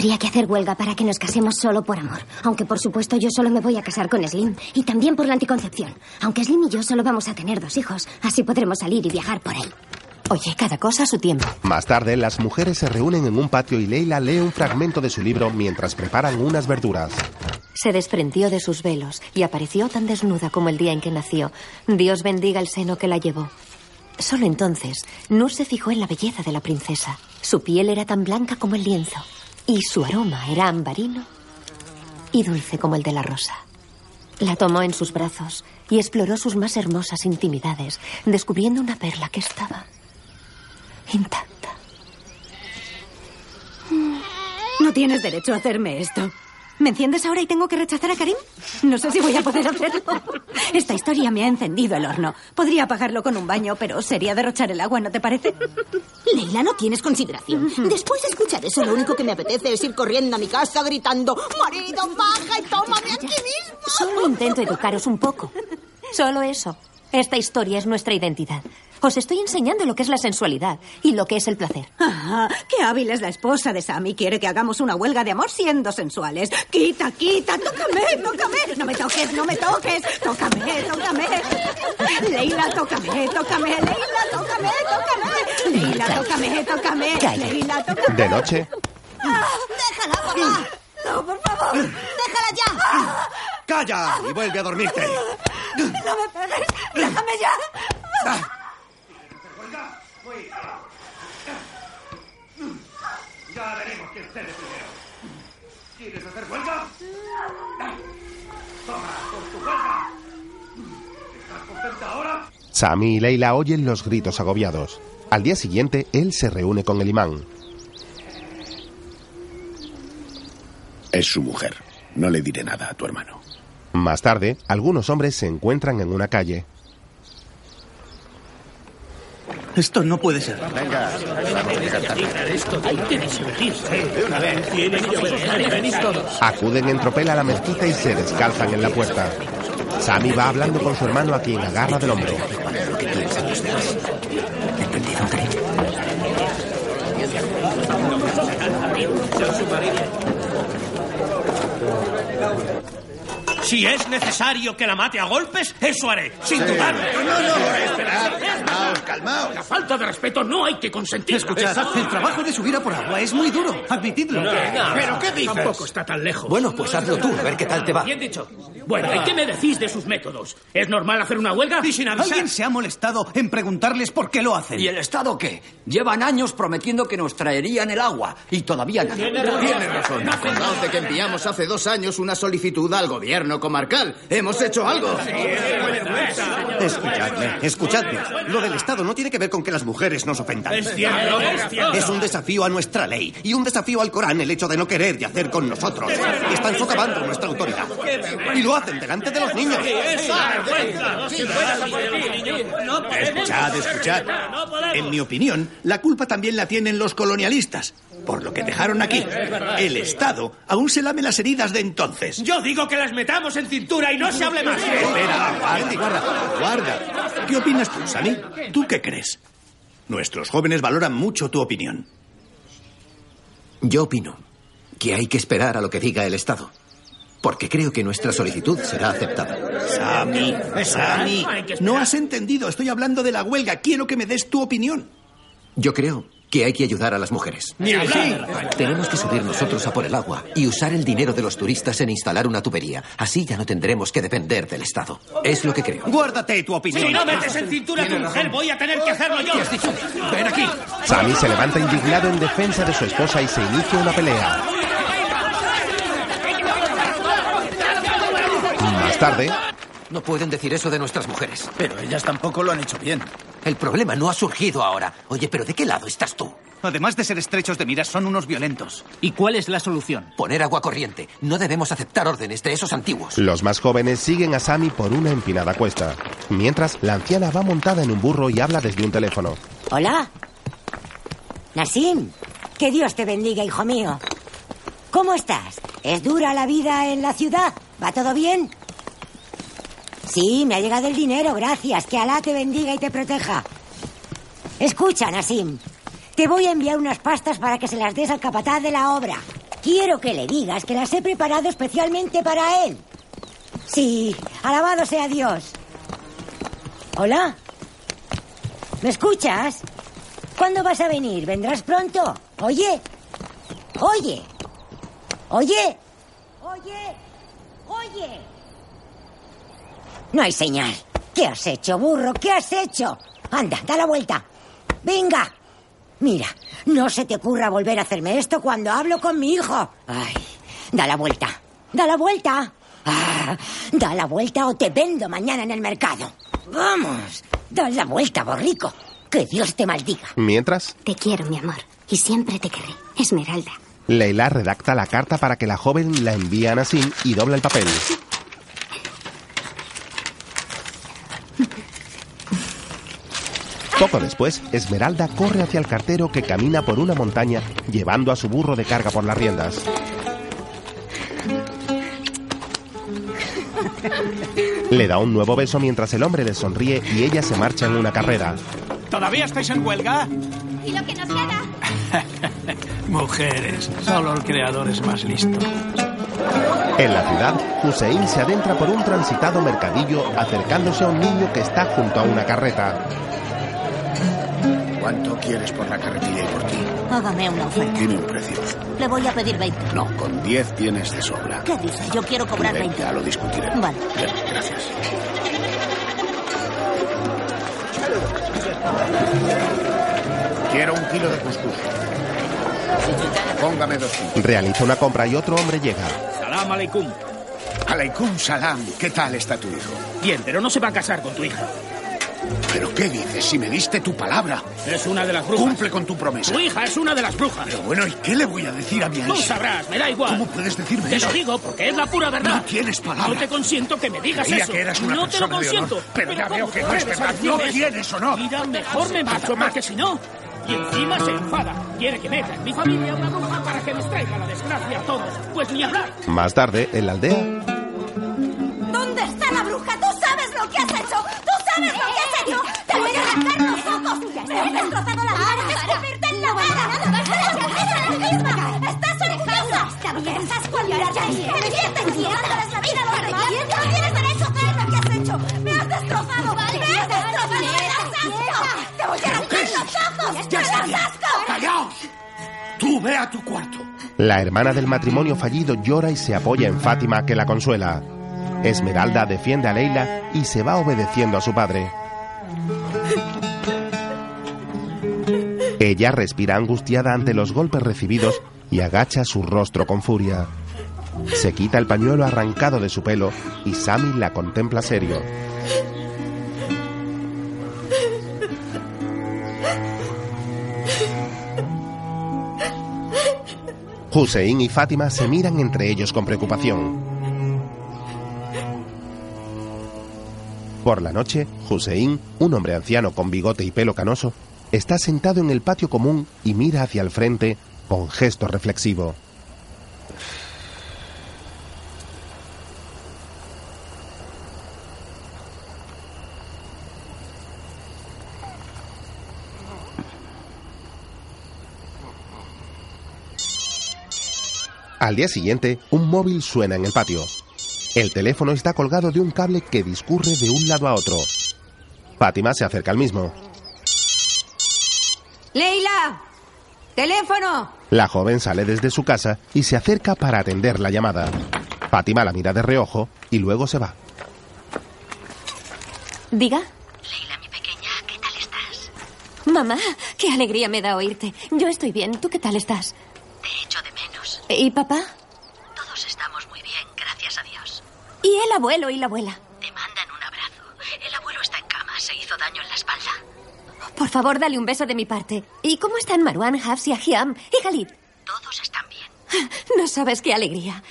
Habría que hacer huelga para que nos casemos solo por amor. Aunque por supuesto yo solo me voy a casar con Slim. Y también por la anticoncepción. Aunque Slim y yo solo vamos a tener dos hijos. Así podremos salir y viajar por ahí. Oye, cada cosa a su tiempo. Más tarde, las mujeres se reúnen en un patio y Leila lee un fragmento de su libro mientras preparan unas verduras. Se desprendió de sus velos y apareció tan desnuda como el día en que nació. Dios bendiga el seno que la llevó. Solo entonces, Nur se fijó en la belleza de la princesa. Su piel era tan blanca como el lienzo y su aroma era ambarino y dulce como el de la rosa. La tomó en sus brazos y exploró sus más hermosas intimidades, descubriendo una perla que estaba intacta. No tienes derecho a hacerme esto. ¿Me enciendes ahora y tengo que rechazar a Karim? No sé si voy a poder hacerlo. Esta historia me ha encendido el horno. Podría apagarlo con un baño, pero sería derrochar el agua, ¿no te parece? Leila, no tienes consideración. Después de escuchar eso, lo único que me apetece es ir corriendo a mi casa gritando: ¡Marido, baja y tómame aquí mismo! Solo intento educaros un poco. Solo eso. Esta historia es nuestra identidad. Os estoy enseñando lo que es la sensualidad y lo que es el placer. Ah, qué hábil es la esposa de Sammy. Quiere que hagamos una huelga de amor siendo sensuales. Quita, quita, tócame, tócame. No me toques, no me toques. Tócame, tócame. Leila, tócame, tócame. Leila, tócame, tócame. Leila, tócame, tócame. Leila, tócame. De noche, ¡Déjala, papá! No, por favor. ¡Déjala ya! ¡Calla! Y vuelve a dormirte. No me pegues. Déjame ya. Ya veremos quién cede primero. ¿Quieres hacer huelga? Toma, por tu huelga. ¿Estás contenta ahora? Sammy y Leila oyen los gritos agobiados. Al día siguiente, él se reúne con el imán. Es su mujer. No le diré nada a tu hermano. Más tarde, algunos hombres se encuentran en una calle. Esto no puede ser. Venga. Acuden en tropel a la mezquita y se descalzan en la puerta. Sammy va hablando con su hermano a quien agarra del hombro. Si es necesario que la mate a golpes, eso haré, sin dudar. No, no, no. Esperad. Calmaos, calmaos. La falta de respeto no hay que consentir. Escuchad, el trabajo de subir a por agua es muy duro. Admitidlo. ¿Pero qué dices? Tampoco está tan lejos. Bueno, pues hazlo tú, a ver qué tal te va. Bien dicho. Bueno, ¿y qué me decís de sus métodos? ¿Es normal hacer una huelga? Y sin avisar. ¿Alguien se ha molestado en preguntarles por qué lo hacen? ¿Y el Estado qué? Llevan años prometiendo que nos traerían el agua y todavía nada. Tiene razón. Acordaos de que enviamos hace dos años una solicitud al gobierno comarcal. Hemos hecho algo. Escuchadme, escuchadme. Lo del Estado no tiene que ver con que las mujeres nos ofendan. Es cierto, es cierto. Es un desafío a nuestra ley y un desafío al Corán el hecho de no querer y hacer con nosotros. Están socavando nuestra autoridad. Y lo hacen delante de los niños. Escuchad, escuchad. En mi opinión, la culpa también la tienen los colonialistas. Por lo que dejaron aquí. El Estado aún se lame las heridas de entonces. Yo digo que las metamos en cintura y no se hable más. Espera, guarda, guarda, guarda. ¿Qué opinas tú, Sally? ¿Tú qué crees? Nuestros jóvenes valoran mucho tu opinión. Yo opino que hay que esperar a lo que diga el Estado. porque creo que nuestra solicitud será aceptada. Sammy, Sammy, no has entendido. Estoy hablando de la huelga. Quiero que me des tu opinión. Yo creo que hay que ayudar a las mujeres. Ni hablar. Tenemos que subir nosotros a por el agua y usar el dinero de los turistas en instalar una tubería. Así ya no tendremos que depender del Estado. Es lo que creo. Guárdate tu opinión. Si no metes en cintura a tu mujer, voy a tener que hacerlo yo. Ven aquí. Sammy se levanta indignado en defensa de su esposa y se inicia una pelea. Más tarde, No pueden decir eso de nuestras mujeres. Pero ellas tampoco lo han hecho bien. El problema no ha surgido ahora. Oye, pero ¿de qué lado estás tú? Además de ser estrechos de miras, son unos violentos. ¿Y cuál es la solución? Poner agua corriente. No debemos aceptar órdenes de esos antiguos. los más jóvenes siguen a Sammy por una empinada cuesta. Mientras, la anciana va montada en un burro y habla desde un teléfono. Hola. Nasim, que Dios te bendiga, hijo mío. ¿Cómo estás? ¿Es dura la vida en la ciudad? ¿Va todo bien? Sí, me ha llegado el dinero, gracias. Que Alá te bendiga y te proteja. Escucha, Nasim. Te voy a enviar unas pastas para que se las des al capataz de la obra. Quiero que le digas que las he preparado especialmente para él. Sí, alabado sea Dios. Hola. ¿Me escuchas? ¿Cuándo vas a venir? ¿Vendrás pronto? Oye. Oye. Oye. Oye. Oye. No hay señal. ¿Qué has hecho, burro? ¿Qué has hecho? Anda, da la vuelta. Venga. Mira, no se te ocurra volver a hacerme esto cuando hablo con mi hijo. Ay, da la vuelta. Da la vuelta. Ah, da la vuelta o te vendo mañana en el mercado. Vamos. Da la vuelta, borrico. Que Dios te maldiga. Mientras, Te quiero, mi amor. Y siempre te querré. Esmeralda. Leila redacta la carta para que la joven la envíe a Nasim y dobla el papel. Poco después, Esmeralda corre hacia el cartero que camina por una montaña llevando a su burro de carga por las riendas. Le da un nuevo beso mientras el hombre le sonríe y ella se marcha en una carrera. ¿Todavía estáis en huelga? ¿Y lo que nos queda? Mujeres, solo el creador es más listo. En la ciudad, Hussein se adentra por un transitado mercadillo acercándose a un niño que está junto a una carreta. ¿Cuánto quieres por la carretilla y por ti? Hágame una oferta. Dime un precio. Le voy a pedir 20. No, con 10 tienes de sobra. ¿Qué dice? Yo quiero cobrar Ven, 20. Ya lo discutiremos. Vale. Bien, gracias. Quiero un kilo de cuscús. Póngame dos kilos. Realiza una compra y otro hombre llega. Salam aleikum. Aleikum salam. ¿Qué tal está tu hijo? Bien, pero no se va a casar con tu hija. ¿Pero qué dices? Si me diste tu palabra. Es una de las brujas. Cumple con tu promesa. Tu hija es una de las brujas. Pero bueno, ¿y qué le voy a decir a mi Tú hija? sabrás, me da igual. ¿Cómo puedes decirme Te eso? lo digo porque es la pura verdad. No tienes palabra. No te consiento que me digas Creía eso. que eras una no te lo persona de honor, consiento. pero ya ¿cómo veo que te no es verdad. No tienes honor. Mira, mejor me marcho porque si no... Y encima se enfada. Quiere que meta en mi familia una bruja para que nos traiga la desgracia a todos. Pues ni hablar. Más tarde, en la aldea, ¿Dónde está la bruja? ¿Tú sabes lo que has hecho? ¿Tú sabes lo que ojos! ¡Me he destrozado la cara! ¡Escupirte en la cara! ¡Estás en casa! ¡Está bien! ¡Estás con ya! ¡Revienten tirándoles la vida a los demás! ¡No tienes derecho a hacer lo que has hecho! ¡Me has destrozado! ¡Me has destrozado! ¡Me das asco! ¡Te voy a arrancar los ojos! Ya ¡Me está das bien. asco! ¡Callaos! Tú ve a tu cuarto. la hermana del matrimonio fallido llora y se apoya en Fátima que la consuela. Esmeralda defiende a Leila y se va obedeciendo a su padre. Ella respira angustiada ante los golpes recibidos y agacha su rostro con furia. Se quita el pañuelo arrancado de su pelo y Sammy la contempla serio. Hussein y Fátima se miran entre ellos con preocupación. Por la noche, Hussein, un hombre anciano con bigote y pelo canoso, está sentado en el patio común y mira hacia el frente con gesto reflexivo. Al día siguiente, un móvil suena en el patio. El teléfono está colgado de un cable que discurre de un lado a otro. Fátima se acerca al mismo. ¡Leila! ¡Teléfono! La joven sale desde su casa y se acerca para atender la llamada. Fátima la mira de reojo y luego se va. Diga. Leila, mi pequeña, ¿qué tal estás? Mamá, qué alegría me da oírte. Yo estoy bien. ¿Tú qué tal estás? Te echo de menos. ¿Y papá? Todos estamos muy bien, gracias a Dios. ¿Y el abuelo y la abuela? Por favor, dale un beso de mi parte. ¿Y cómo están Marwan, Hafsi, Ahiam y Khalid? Todos están bien. No sabes qué alegría.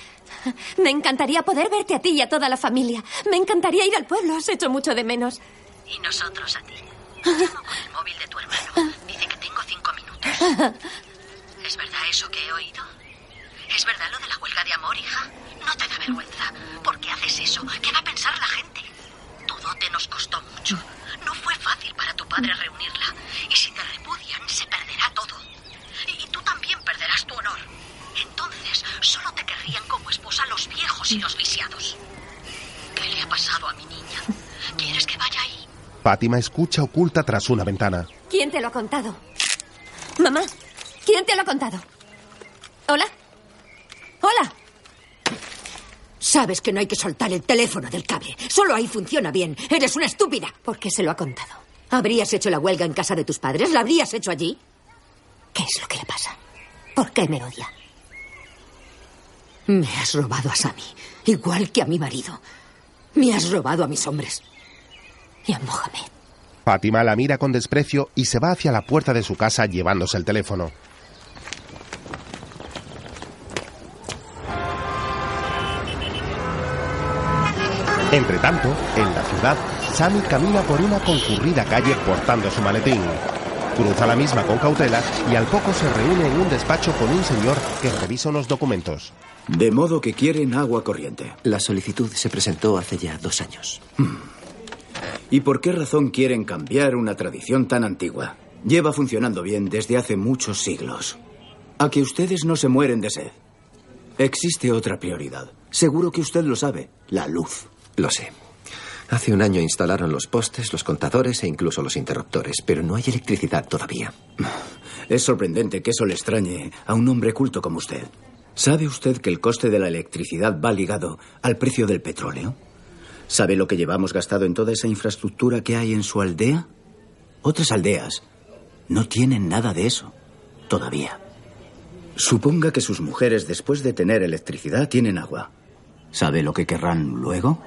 Me encantaría poder verte a ti y a toda la familia. Me encantaría ir al pueblo. Has hecho mucho de menos. Y nosotros a ti. Llamo con el móvil de tu hermano. Dice que tengo cinco minutos. ¿Es verdad eso que he oído? ¿Es verdad lo de la huelga de amor, hija? No te da vergüenza. ¿Por qué haces eso? ¿Qué va a pensar la gente? Todo te nos costó mucho. No fue fácil para tu padre reunirla. Y los lisiados. ¿Qué le ha pasado a mi niña? ¿Quieres que vaya ahí? Fátima escucha oculta tras una ventana. ¿Quién te lo ha contado? Mamá, ¿quién te lo ha contado? ¿Hola? ¿Hola? Sabes que no hay que soltar el teléfono del cable. Solo ahí funciona bien. Eres una estúpida. ¿Por qué se lo ha contado? ¿Habrías hecho la huelga en casa de tus padres? ¿La habrías hecho allí? ¿Qué es lo que le pasa? ¿Por qué me odia? Me has robado a Sami, igual que a mi marido. Me has robado a mis hombres. Y a Mohamed. Fátima la mira con desprecio y se va hacia la puerta de su casa llevándose el teléfono. Entre tanto, en la ciudad, Sammy camina por una concurrida calle portando su maletín. Cruza la misma con cautela y al poco se reúne en un despacho con un señor que revisa unos documentos. De modo que quieren agua corriente. La solicitud se presentó hace ya dos años. ¿Y por qué razón quieren cambiar una tradición tan antigua? Lleva funcionando bien desde hace muchos siglos. A que ustedes no se mueren de sed. Existe otra prioridad. Seguro que usted lo sabe. La luz. Lo sé. Hace un año instalaron los postes, los contadores e incluso los interruptores, pero no hay electricidad todavía. Es sorprendente que eso le extrañe a un hombre culto como usted. ¿Sabe usted que el coste de la electricidad va ligado al precio del petróleo? ¿Sabe lo que llevamos gastado en toda esa infraestructura que hay en su aldea? Otras aldeas no tienen nada de eso. Todavía. Suponga que sus mujeres, después de tener electricidad, tienen agua. ¿Sabe lo que querrán luego?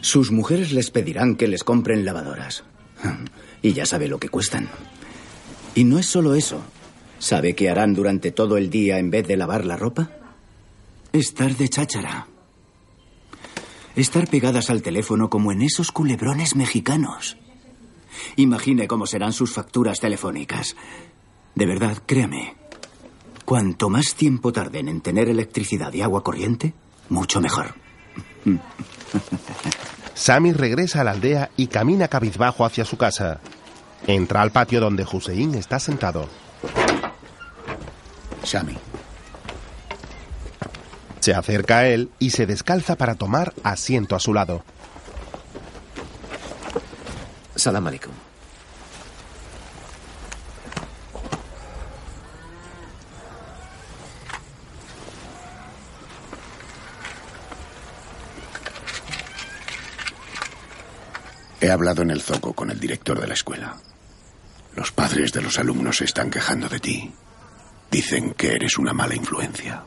Sus mujeres les pedirán que les compren lavadoras. Y ya sabe lo que cuestan. Y no es solo eso. ¿Sabe qué harán durante todo el día en vez de lavar la ropa? Estar de cháchara. Estar pegadas al teléfono como en esos culebrones mexicanos. Imagine cómo serán sus facturas telefónicas. De verdad, créame. Cuanto más tiempo tarden en tener electricidad y agua corriente, mucho mejor. Sammy regresa a la aldea y camina cabizbajo hacia su casa. Entra al patio donde Hussein está sentado. Sammy. Se acerca a él y se descalza para tomar asiento a su lado. Salam alaikum. He hablado en el zoco con el director de la escuela. Los padres de los alumnos se están quejando de ti. Dicen que eres una mala influencia.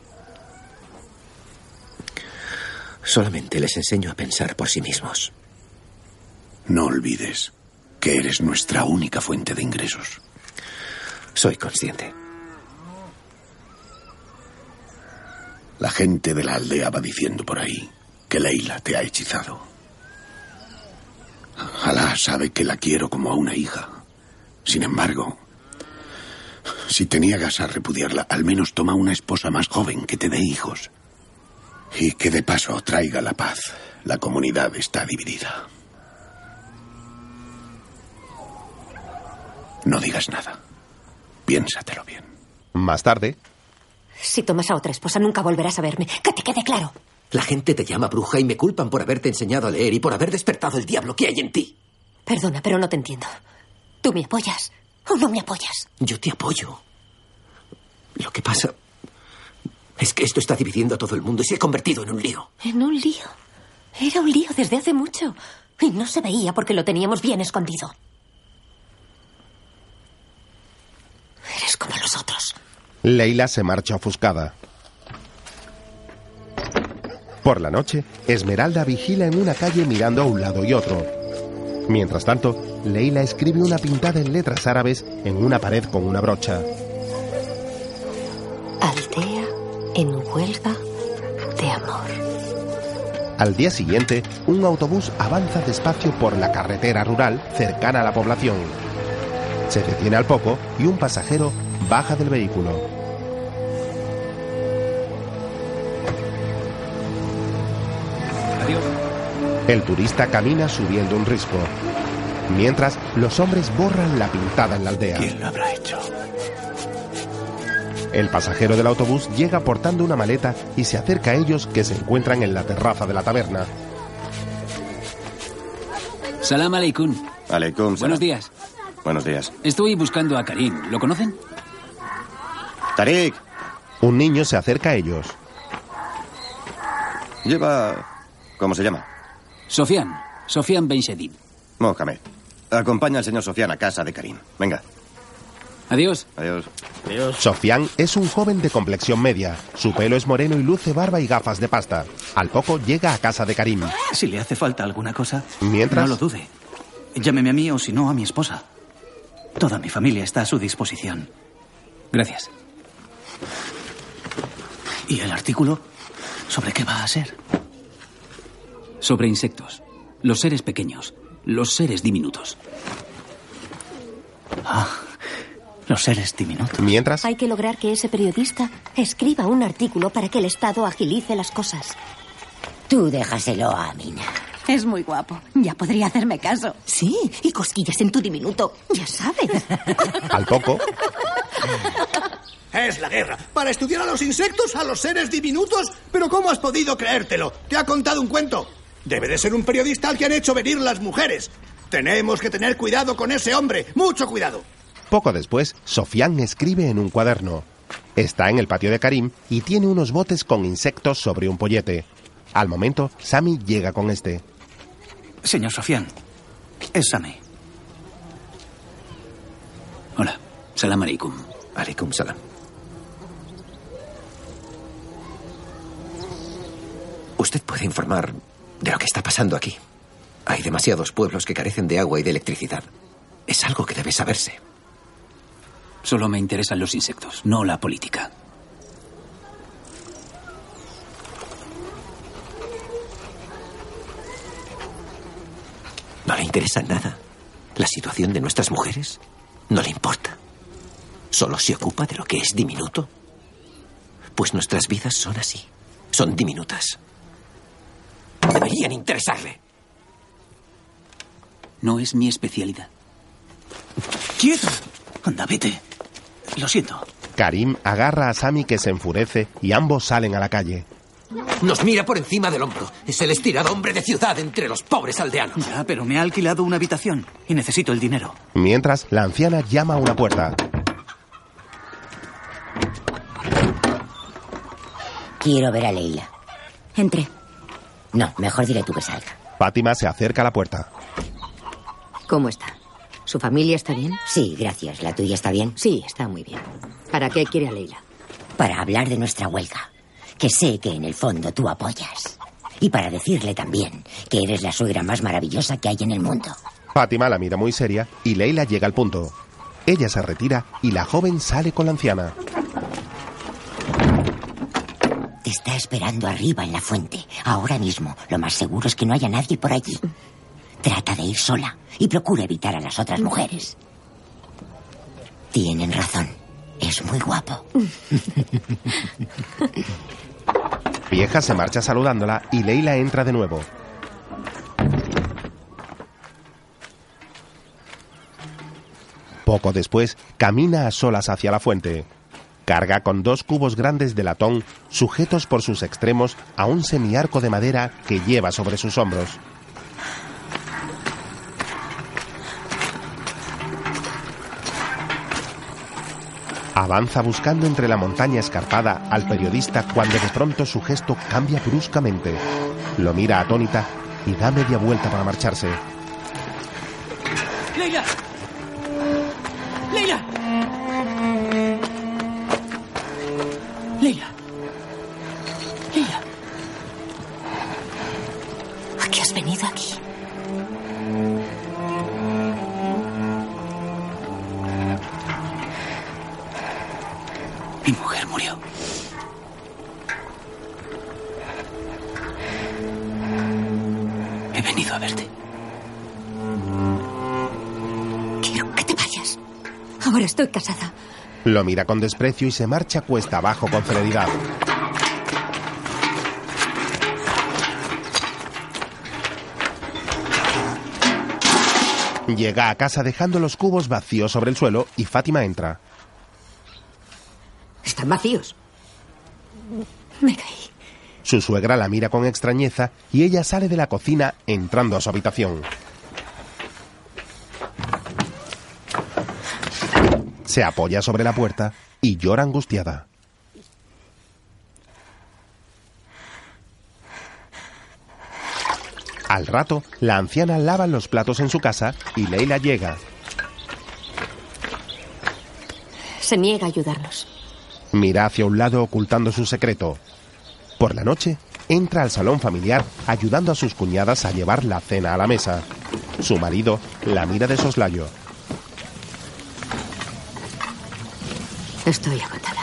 Solamente les enseño a pensar por sí mismos. No olvides que eres nuestra única fuente de ingresos. Soy consciente. La gente de la aldea va diciendo por ahí que Leila te ha hechizado. Alá sabe que la quiero como a una hija. Sin embargo, si te niegas a repudiarla, al menos toma una esposa más joven que te dé hijos. Y que de paso traiga la paz. La comunidad está dividida. No digas nada. Piénsatelo bien. Más tarde, Si tomas a otra esposa, nunca volverás a verme. Que te quede claro. La gente te llama bruja y me culpan por haberte enseñado a leer y por haber despertado el diablo que hay en ti. Perdona, pero no te entiendo. ¿Tú me apoyas o no me apoyas? Yo te apoyo. Lo que pasa es que esto está dividiendo a todo el mundo y se ha convertido en un lío. En un lío. Era un lío desde hace mucho. Y no se veía porque lo teníamos bien escondido. Eres como los otros. Leila se marcha ofuscada. Por la noche, Esmeralda vigila en una calle mirando a un lado y otro. Mientras tanto, Leila escribe una pintada en letras árabes en una pared con una brocha. Aldea en huelga de amor. Al día siguiente, un autobús avanza despacio por la carretera rural cercana a la población. Se detiene al poco y un pasajero baja del vehículo. El turista camina subiendo un risco. Mientras, los hombres borran la pintada en la aldea. ¿Quién lo habrá hecho? El pasajero del autobús llega portando una maleta y se acerca a ellos que se encuentran en la terraza de la taberna. Salam aleikum. Aleikum. Buenos días. Buenos días. Estoy buscando a Karim. ¿Lo conocen? Tarik. Un niño se acerca a ellos. Lleva... ¿Cómo se llama? Sofian. Sofian Ben Shedid. Mohamed. Acompaña al señor Sofian a casa de Karim. Venga. Adiós. Adiós. Sofian es un joven de complexión media. Su pelo es moreno y luce barba y gafas de pasta. Al poco llega a casa de Karim. Si le hace falta alguna cosa, Mientras- no lo dude. Llámeme a mí o si no a mi esposa. Toda mi familia está a su disposición. Gracias. ¿Y el artículo? ¿Sobre qué va a ser? Sobre insectos. Los seres pequeños. Los seres diminutos. Ah, los seres diminutos. Mientras, Hay que lograr que ese periodista escriba un artículo para que el Estado agilice las cosas. Tú déjaselo a Amina. Es muy guapo. Ya podría hacerme caso. Sí, y cosquillas en tu diminuto. Ya sabes. al poco, Es la guerra. Para estudiar a los insectos, a los seres diminutos. Pero ¿cómo has podido creértelo? ¿Te ha contado un cuento? Debe de ser un periodista al que han hecho venir las mujeres. Tenemos que tener cuidado con ese hombre. Mucho cuidado. poco después, Sofian escribe en un cuaderno. Está en el patio de Karim y tiene unos botes con insectos sobre un pollete. Al momento, Sammy llega con este. Señor Sofian, es Sami. Hola. Salam aleikum. Aleikum salam. Usted puede informar de lo que está pasando aquí. Hay demasiados pueblos que carecen de agua y de electricidad. Es algo que debe saberse. Solo me interesan los insectos, no la política. ¿No le interesa nada la situación de nuestras mujeres? No le importa. Solo se ocupa de lo que es diminuto. Pues nuestras vidas son así. Son diminutas. Deberían interesarle. No es mi especialidad. ¡Quieto! Anda, vete. Lo siento. Karim agarra a Sammy que se enfurece y ambos salen a la calle. Nos mira por encima del hombro. Es el estirado hombre de ciudad entre los pobres aldeanos. Ya, pero me ha alquilado una habitación y necesito el dinero. Mientras, la anciana llama a una puerta. Quiero ver a Leila. Entre. No, mejor dile tú que salga. Fátima se acerca a la puerta. ¿Cómo está? ¿Su familia está bien? Sí, gracias. ¿La tuya está bien? Sí, está muy bien. ¿Para qué quiere a Leila? Para hablar de nuestra huelga, que sé que en el fondo tú apoyas. Y para decirle también que eres la suegra más maravillosa que hay en el mundo. Fátima la mira muy seria y Leila llega al punto. Ella se retira y la joven sale con la anciana. Está esperando arriba en la fuente. Ahora mismo, lo más seguro es que no haya nadie por allí. Trata de ir sola y procura evitar a las otras mujeres. Tienen razón. Es muy guapo. Vieja se marcha saludándola y Leila entra de nuevo. Poco después, camina a solas hacia la fuente. Carga con dos cubos grandes de latón sujetos por sus extremos a un semiarco de madera que lleva sobre sus hombros. Avanza buscando entre la montaña escarpada al periodista cuando de pronto su gesto cambia bruscamente. Lo mira atónita y da media vuelta para marcharse. ¡Leila! Estoy casada. Lo mira con desprecio y se marcha cuesta abajo con celeridad. Llega a casa dejando los cubos vacíos sobre el suelo y Fátima entra. Están vacíos. Me caí. Su suegra la mira con extrañeza y ella sale de la cocina entrando a su habitación. Se apoya sobre la puerta y llora angustiada. Al rato, la anciana lava los platos en su casa y Leila llega. Se niega a ayudarnos. Mira hacia un lado ocultando su secreto. Por la noche, entra al salón familiar ayudando a sus cuñadas a llevar la cena a la mesa. Su marido la mira de soslayo. Estoy agotada.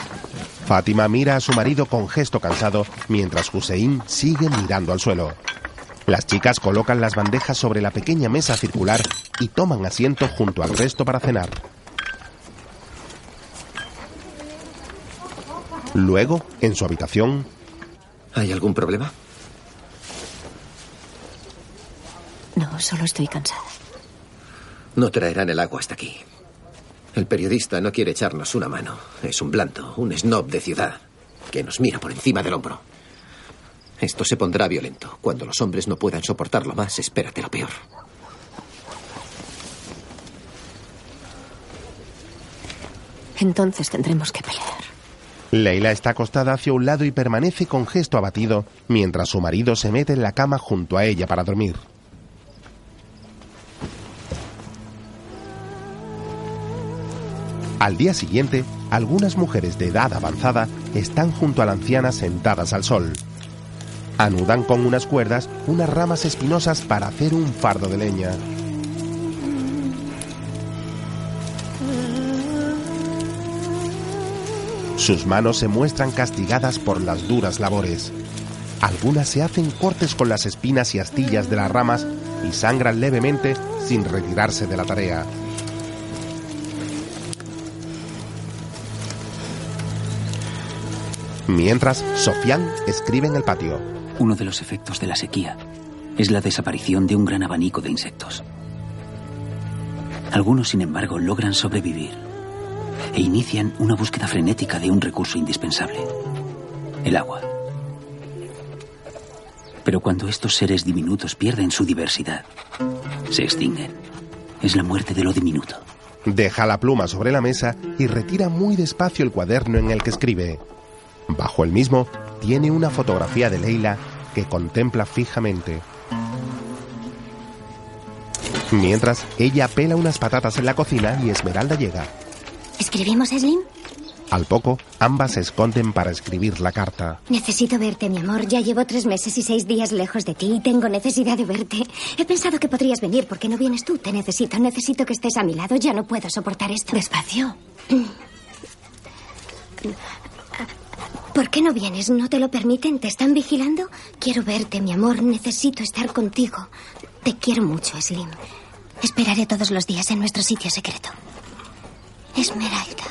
Fátima mira a su marido con gesto cansado mientras Hussein sigue mirando al suelo. Las chicas colocan las bandejas sobre la pequeña mesa circular y toman asiento junto al resto para cenar. Luego, en su habitación, ¿Hay algún problema? No, solo estoy cansada. No traerán el agua hasta aquí. El periodista no quiere echarnos una mano. Es un blando, un snob de ciudad, que nos mira por encima del hombro. Esto se pondrá violento. Cuando los hombres no puedan soportarlo más, espérate lo peor. Entonces tendremos que pelear. Leila está acostada hacia un lado y permanece con gesto abatido mientras su marido se mete en la cama junto a ella para dormir. Al día siguiente, algunas mujeres de edad avanzada están junto a la anciana sentadas al sol. Anudan con unas cuerdas unas ramas espinosas para hacer un fardo de leña. Sus manos se muestran castigadas por las duras labores. Algunas se hacen cortes con las espinas y astillas de las ramas y sangran levemente sin retirarse de la tarea. Mientras, Sofián escribe en el patio. Uno de los efectos de la sequía es la desaparición de un gran abanico de insectos. Algunos, sin embargo, logran sobrevivir e inician una búsqueda frenética de un recurso indispensable, el agua. Pero cuando estos seres diminutos pierden su diversidad, se extinguen. Es la muerte de lo diminuto. Deja la pluma sobre la mesa y retira muy despacio el cuaderno en el que escribe. Bajo el mismo tiene una fotografía de Leila que contempla fijamente. Mientras, ella pela unas patatas en la cocina y Esmeralda llega. ¿Escribimos, Slim? Al poco, ambas se esconden para escribir la carta. Necesito verte, mi amor. Ya llevo tres meses y seis días lejos de ti y tengo necesidad de verte. He pensado que podrías venir. ¿Por qué no vienes tú? Te necesito. Necesito que estés a mi lado. Ya no puedo soportar esto. Despacio. ¿Por qué no vienes? ¿No te lo permiten? ¿Te están vigilando? Quiero verte, mi amor. Necesito estar contigo. Te quiero mucho, Slim. Esperaré todos los días en nuestro sitio secreto. Esmeralda.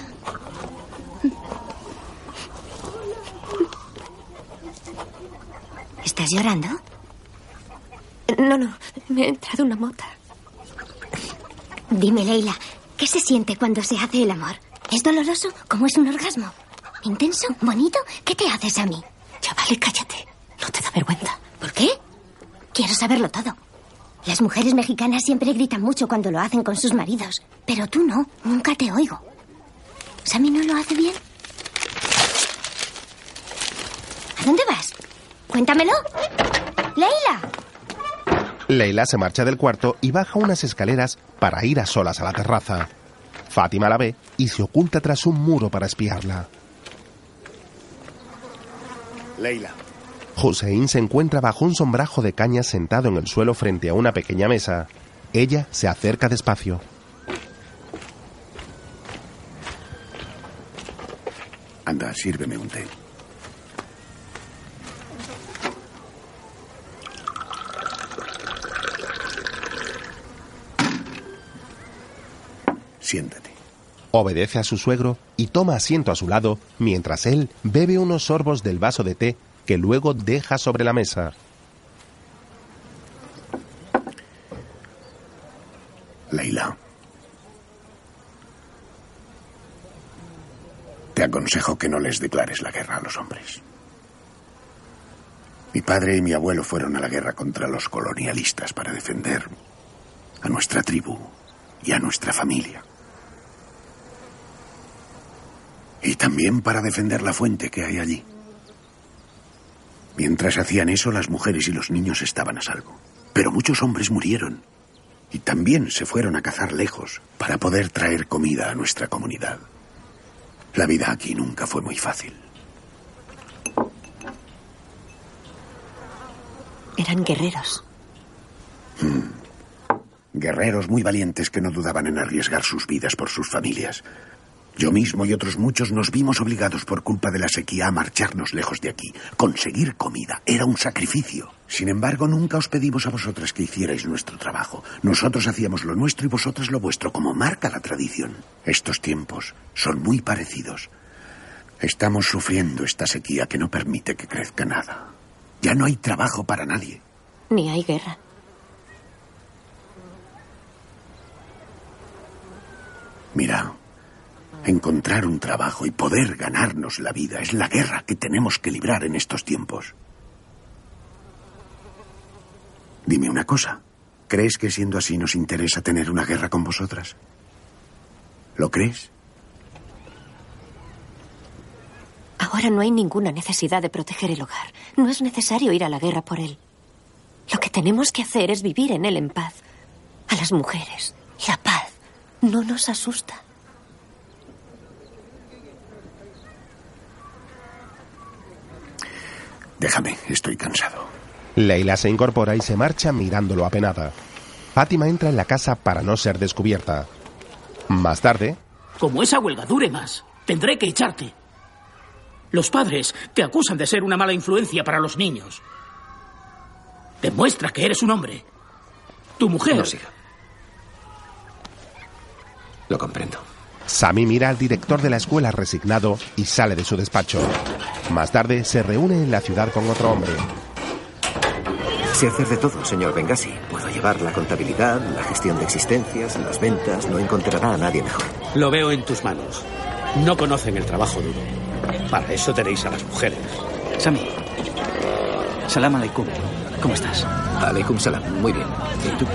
¿Estás llorando? No, no. Me ha entrado una mota. Dime, Leila, ¿qué se siente cuando se hace el amor? ¿Es doloroso? ¿Cómo es un orgasmo? ¿Intenso? ¿Bonito? ¿Qué te haces a mí? Ya vale, cállate. No te da vergüenza. ¿Por qué? Quiero saberlo todo. Las mujeres mexicanas siempre gritan mucho cuando lo hacen con sus maridos. Pero tú no, nunca te oigo. ¿Sammy no lo hace bien? ¿A dónde vas? Cuéntamelo. Leila. Leila se marcha del cuarto y baja unas escaleras para ir a solas a la terraza. Fátima la ve y se oculta tras un muro para espiarla. Leila. Hussein se encuentra bajo un sombrajo de cañas sentado en el suelo frente a una pequeña mesa. Ella se acerca despacio. Anda, sírveme un té. Siéntate. Obedece a su suegro y toma asiento a su lado mientras él bebe unos sorbos del vaso de té que luego deja sobre la mesa. Leila. Te aconsejo que no les declares la guerra a los hombres. Mi padre y mi abuelo fueron a la guerra contra los colonialistas para defender a nuestra tribu y a nuestra familia. Y también para defender la fuente que hay allí. Mientras hacían eso, las mujeres y los niños estaban a salvo. Pero muchos hombres murieron. Y también se fueron a cazar lejos para poder traer comida a nuestra comunidad. La vida aquí nunca fue muy fácil. Eran guerreros. Guerreros muy valientes que no dudaban en arriesgar sus vidas por sus familias. Yo mismo y otros muchos nos vimos obligados por culpa de la sequía a marcharnos lejos de aquí. Conseguir comida era un sacrificio. Sin embargo, nunca os pedimos a vosotras que hicierais nuestro trabajo. Nosotros hacíamos lo nuestro y vosotras lo vuestro, como marca la tradición. Estos tiempos son muy parecidos. Estamos sufriendo esta sequía que no permite que crezca nada. Ya no hay trabajo para nadie. Ni hay guerra. Mira, encontrar un trabajo y poder ganarnos la vida es la guerra que tenemos que librar en estos tiempos. Dime una cosa. ¿Crees que siendo así nos interesa tener una guerra con vosotras? ¿Lo crees? Ahora no hay ninguna necesidad de proteger el hogar. No es necesario ir a la guerra por él. Lo que tenemos que hacer es vivir en él en paz. A las mujeres, la paz no nos asusta. Déjame, estoy cansado. Leila se incorpora y se marcha mirándolo apenada. Fátima entra en la casa para no ser descubierta. Más tarde, Como esa huelga dure más, tendré que echarte. Los padres te acusan de ser una mala influencia para los niños. Demuestra que eres un hombre. Tu mujer. No siga. Lo comprendo. Sammy mira al director de la escuela resignado y sale de su despacho. Más tarde se reúne en la ciudad con otro hombre. Sé hacer de todo, señor Bengasi. Puedo llevar la contabilidad, la gestión de existencias, las ventas. No encontrará a nadie mejor. Lo veo en tus manos. No conocen el trabajo duro. Para eso tenéis a las mujeres. Sami. Salam aleikum. ¿Cómo estás? Aleikum salam. Muy bien. ¿Y tú?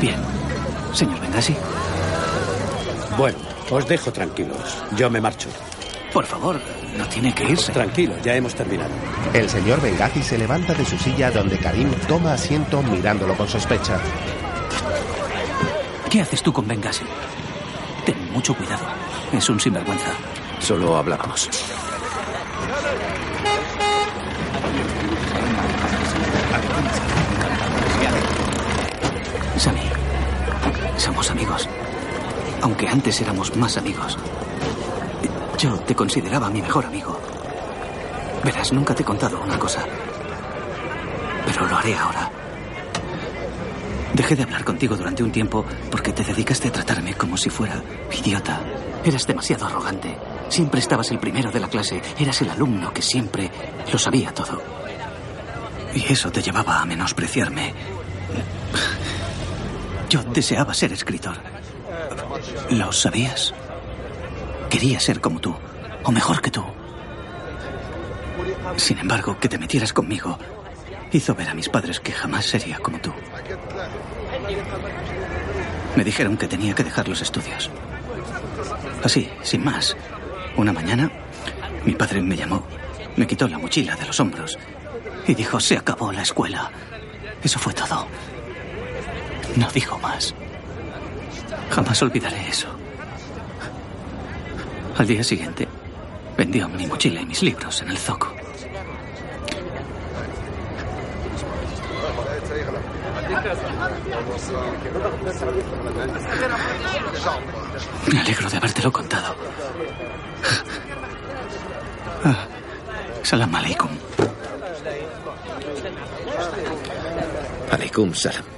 Bien. Señor Bengasi. Bueno, os dejo tranquilos. Yo me marcho. Por favor, no tiene que irse. Tranquilo, ya hemos terminado. El señor Benghazi se levanta de su silla donde Karim toma asiento mirándolo con sospecha. ¿Qué haces tú con Benghazi? Ten mucho cuidado. Es un sinvergüenza. Solo hablábamos. Sammy, somos amigos. Aunque antes éramos más amigos. Yo te consideraba mi mejor amigo. Verás, nunca te he contado una cosa. Pero lo haré ahora. Dejé de hablar contigo durante un tiempo porque te dedicaste a tratarme como si fuera idiota. Eras demasiado arrogante. Siempre estabas el primero de la clase. Eras el alumno que siempre lo sabía todo. Y eso te llevaba a menospreciarme. Yo deseaba ser escritor. ¿Lo sabías? Quería ser como tú, o mejor que tú. Sin embargo, que te metieras conmigo hizo ver a mis padres que jamás sería como tú. Me dijeron que tenía que dejar los estudios. Así, sin más. Una mañana, mi padre me llamó, me quitó la mochila de los hombros y dijo, se acabó la escuela. Eso fue todo. No dijo más. Jamás olvidaré eso. Al día siguiente, vendió mi mochila y mis libros en el zoco. Me alegro de habértelo contado. Ah, salam aleikum. Aleikum salam.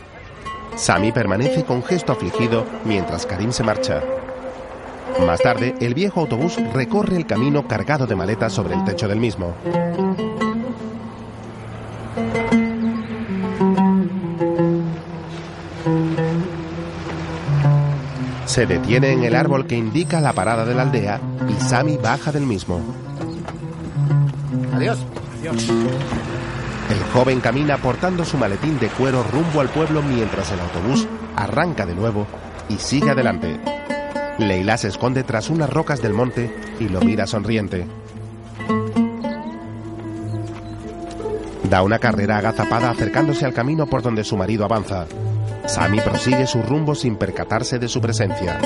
Sami permanece con gesto afligido mientras Karim se marcha. Más tarde, el viejo autobús recorre el camino cargado de maletas sobre el techo del mismo. Se detiene en el árbol que indica la parada de la aldea y Sami baja del mismo. Adiós. El joven camina portando su maletín de cuero rumbo al pueblo mientras el autobús arranca de nuevo y sigue adelante. Leila se esconde tras unas rocas del monte y lo mira sonriente. Da una carrera agazapada acercándose al camino por donde su marido avanza. Sami prosigue su rumbo sin percatarse de su presencia.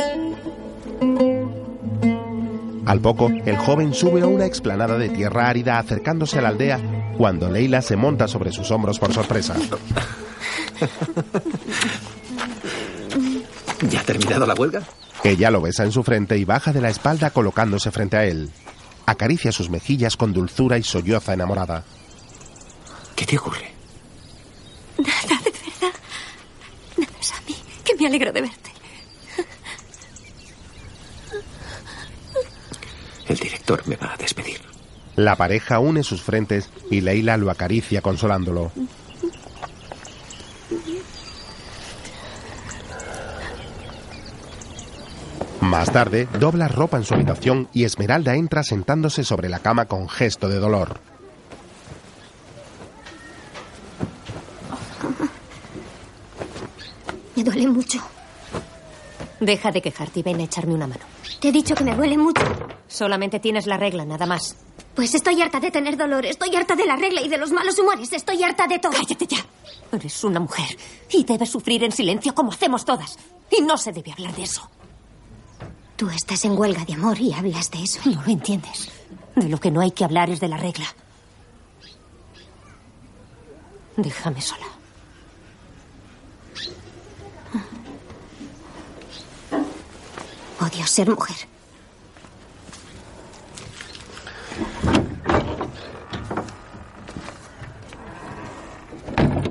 Al poco, el joven sube a una explanada de tierra árida acercándose a la aldea cuando Leila se monta sobre sus hombros por sorpresa. ¿Ya ha terminado la huelga? Ella lo besa en su frente y baja de la espalda colocándose frente a él. Acaricia sus mejillas con dulzura y solloza enamorada. ¿Qué te ocurre? Nada, de verdad. Nada, Sammy, que me alegro de verte. El director me va a despedir. La pareja une sus frentes y Leila lo acaricia consolándolo. Más tarde, dobla ropa en su habitación y Esmeralda entra sentándose sobre la cama con gesto de dolor. Me duele mucho. Deja de quejarte y ven a echarme una mano. Te he dicho que me duele mucho. Solamente tienes la regla, nada más. Pues estoy harta de tener dolor, estoy harta de la regla y de los malos humores, estoy harta de todo. Cállate ya. Eres una mujer y debes sufrir en silencio como hacemos todas. Y no se debe hablar de eso. Tú estás en huelga de amor y hablas de eso. No lo entiendes. De lo que no hay que hablar es de la regla. Déjame sola. Odio ser mujer.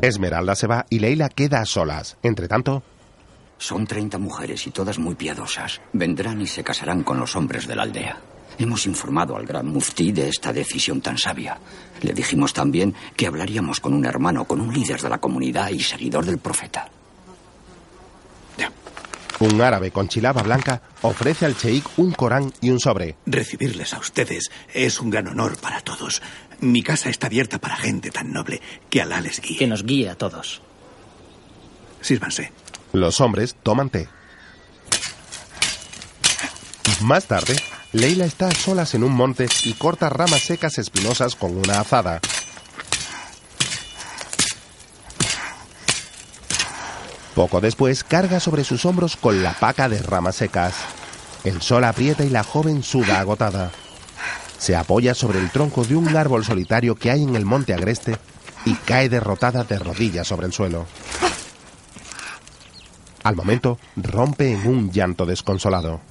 Esmeralda se va y Leila queda a solas. Entre tanto, Son 30 mujeres y todas muy piadosas. Vendrán y se casarán con los hombres de la aldea. Hemos informado al gran muftí de esta decisión tan sabia. Le dijimos también que hablaríamos con un hermano, con un líder de la comunidad y seguidor del profeta. Un árabe con chilaba blanca ofrece al cheik un Corán y un sobre. Recibirles a ustedes es un gran honor para todos. Mi casa está abierta para gente tan noble. Que Alá les guíe. Que nos guíe a todos. Sírvanse. Los hombres toman té. Más tarde, Leila está a solas en un monte y corta ramas secas espinosas con una azada. Poco después carga sobre sus hombros con la paca de ramas secas. El sol aprieta y la joven suda agotada. Se apoya sobre el tronco de un árbol solitario que hay en el monte agreste y cae derrotada de rodillas sobre el suelo. Al momento, rompe en un llanto desconsolado.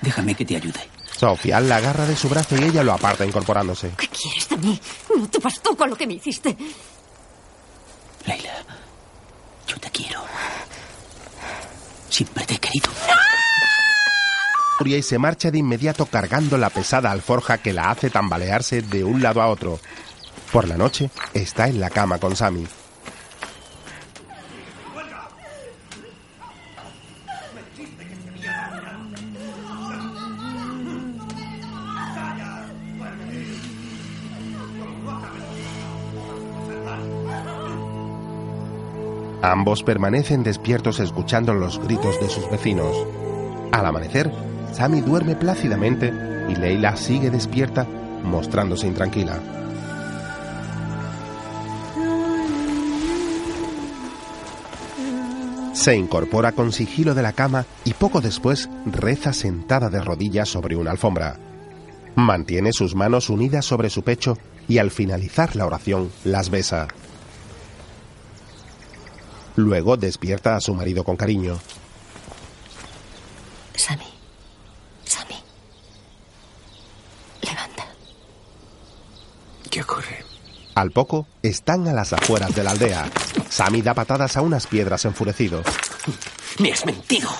Déjame que te ayude. Sofía la agarra de su brazo y ella lo aparta incorporándose. ¿Qué quieres de mí? No te bastó con lo que me hiciste. Leila, yo te quiero. Siempre te he querido. furia y se marcha de inmediato cargando la pesada alforja que la hace tambalearse de un lado a otro. Por la noche está en la cama con Sammy. Ambos permanecen despiertos escuchando los gritos de sus vecinos. Al amanecer, Sammy duerme plácidamente y Leila sigue despierta, mostrándose intranquila. Se incorpora con sigilo de la cama y poco después reza sentada de rodillas sobre una alfombra. Mantiene sus manos unidas sobre su pecho y al finalizar la oración las besa. Luego despierta a su marido con cariño. Sammy. Sammy. Levanta. ¿Qué ocurre? Al poco, están a las afueras de la aldea. Sammy da patadas a unas piedras enfurecido. Me has mentido.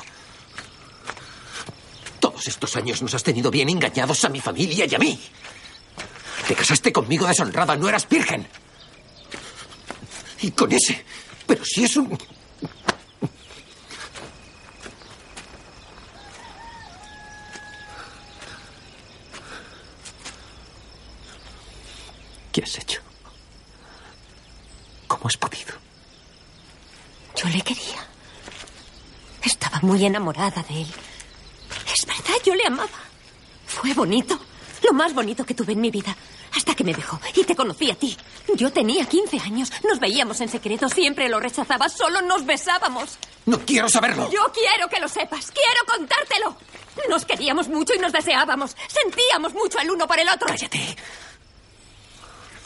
Todos estos años nos has tenido bien engañados a mi familia y a mí. Te casaste conmigo deshonrada, no eras virgen. Y con ese. Pero si es un. ¿Qué has hecho? ¿Cómo has podido? Yo le quería. Estaba muy enamorada de él. Es verdad, yo le amaba. Fue bonito. Lo más bonito que tuve en mi vida. Hasta que me dejó y te conocí a ti. Yo tenía 15 años. Nos veíamos en secreto. Siempre lo rechazaba. Solo nos besábamos. No quiero saberlo. Yo quiero que lo sepas. Quiero contártelo. Nos queríamos mucho y nos deseábamos. Sentíamos mucho el uno por el otro. Cállate.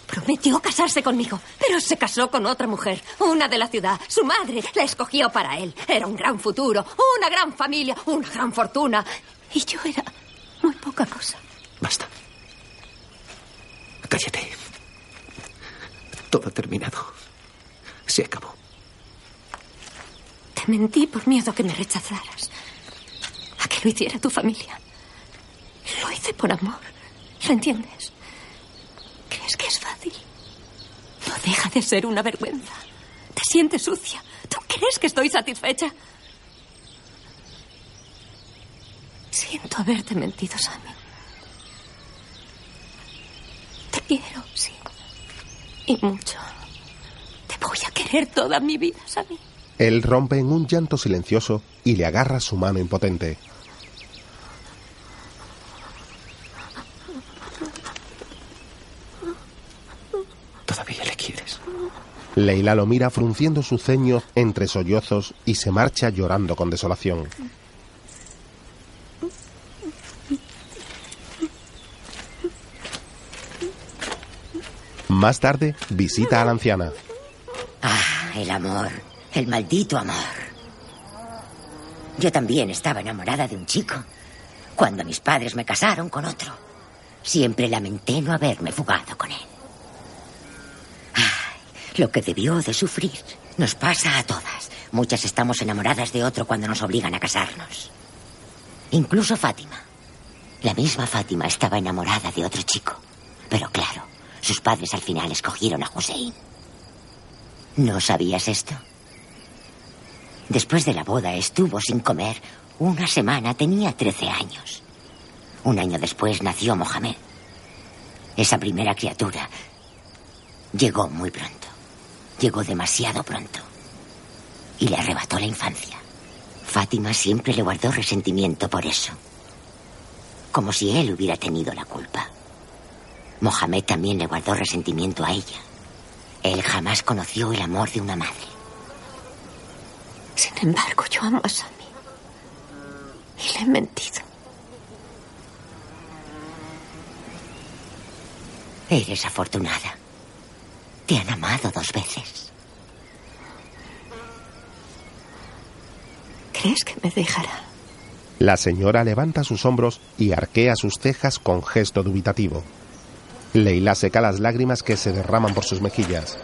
Prometió casarse conmigo, pero se casó con otra mujer, una de la ciudad. Su madre la escogió para él. Era un gran futuro, una gran familia, una gran fortuna. Y yo era muy poca cosa. Basta. Cállate. Todo ha terminado. Se acabó. Te mentí por miedo que me rechazaras. A que lo hiciera tu familia. Lo hice por amor. ¿Lo entiendes? ¿Crees que es fácil? No deja de ser una vergüenza. Te sientes sucia. ¿Tú crees que estoy satisfecha? Siento haberte mentido, Sammy. Te quiero, sí. Y mucho. Te voy a querer toda mi vida, Sammy. Él rompe en un llanto silencioso y le agarra su mano impotente. Todavía le quieres. Leila lo mira frunciendo su ceño entre sollozos y se marcha llorando con desolación. Más tarde, visita a la anciana. Ah, el amor. El maldito amor. Yo también estaba enamorada de un chico cuando mis padres me casaron con otro. Siempre lamenté no haberme fugado con él. Ay, lo que debió de sufrir nos pasa a todas. Muchas estamos enamoradas de otro cuando nos obligan a casarnos. Incluso Fátima. La misma Fátima estaba enamorada de otro chico. Pero claro, sus padres al final escogieron a Hussein. ¿No sabías esto? Después de la boda estuvo sin comer una semana. Tenía 13 años. Un año después nació Mohamed. Esa primera criatura llegó muy pronto. Llegó demasiado pronto. Y le arrebató la infancia. Fátima siempre le guardó resentimiento por eso. Como si él hubiera tenido la culpa. Mohamed también le guardó resentimiento a ella. Él jamás conoció el amor de una madre. Sin embargo, yo amo a Sammy. Y le he mentido. Eres afortunada. Te han amado dos veces. ¿Crees que me dejará? La señora levanta sus hombros y arquea sus cejas con gesto dubitativo. Leila seca las lágrimas que se derraman por sus mejillas.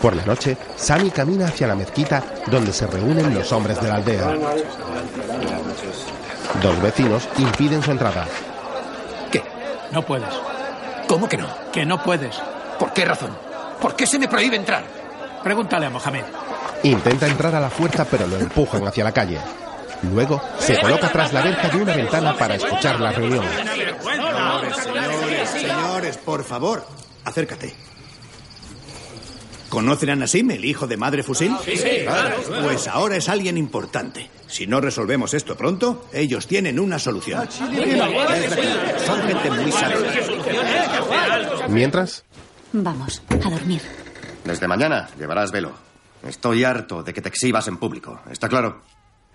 Por la noche, Sammy camina hacia la mezquita donde se reúnen los hombres de la aldea. Dos vecinos impiden su entrada. ¿Qué? No puedes. ¿Cómo que no? Que no puedes. ¿Por qué razón? ¿Por qué se me prohíbe entrar? Pregúntale a Mohamed. Intenta entrar a la fuerza pero lo empujan hacia la calle. Luego se coloca tras la verja de una ventana para escuchar la reunión. Señores, señores, señores, por favor, acércate. ¿Conocen a Nasim, el hijo de Madre Fusil? Sí, sí, claro. Pues ahora es alguien importante. Si no resolvemos esto pronto, ellos tienen una solución. Son gente muy sabia. Mientras, Vamos, a dormir. Desde mañana llevarás velo. Estoy harto de que te exhibas en público. ¿Está claro?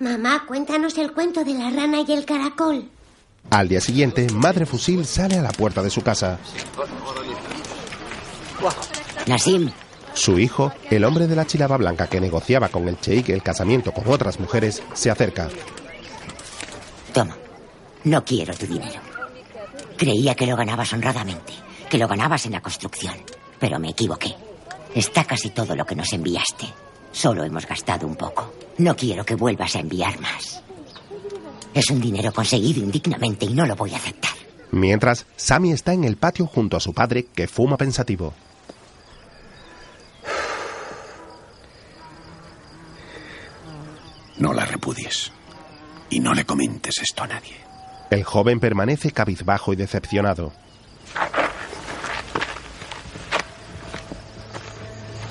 Mamá, cuéntanos el cuento de la rana y el caracol. al día siguiente, Madre Fusil sale a la puerta de su casa. Nasim, Su hijo, el hombre de la chilaba blanca que negociaba con el cheik el casamiento con otras mujeres, se acerca. toma. No quiero tu dinero. Creía que lo ganabas honradamente, que lo ganabas en la construcción, pero me equivoqué. Está casi todo lo que nos enviaste. Solo hemos gastado un poco. No quiero que vuelvas a enviar más. Es un dinero conseguido indignamente y no lo voy a aceptar. Mientras, Sammy está en el patio junto a su padre, que fuma pensativo. No la repudies. Y no le comentes esto a nadie. El joven permanece cabizbajo y decepcionado.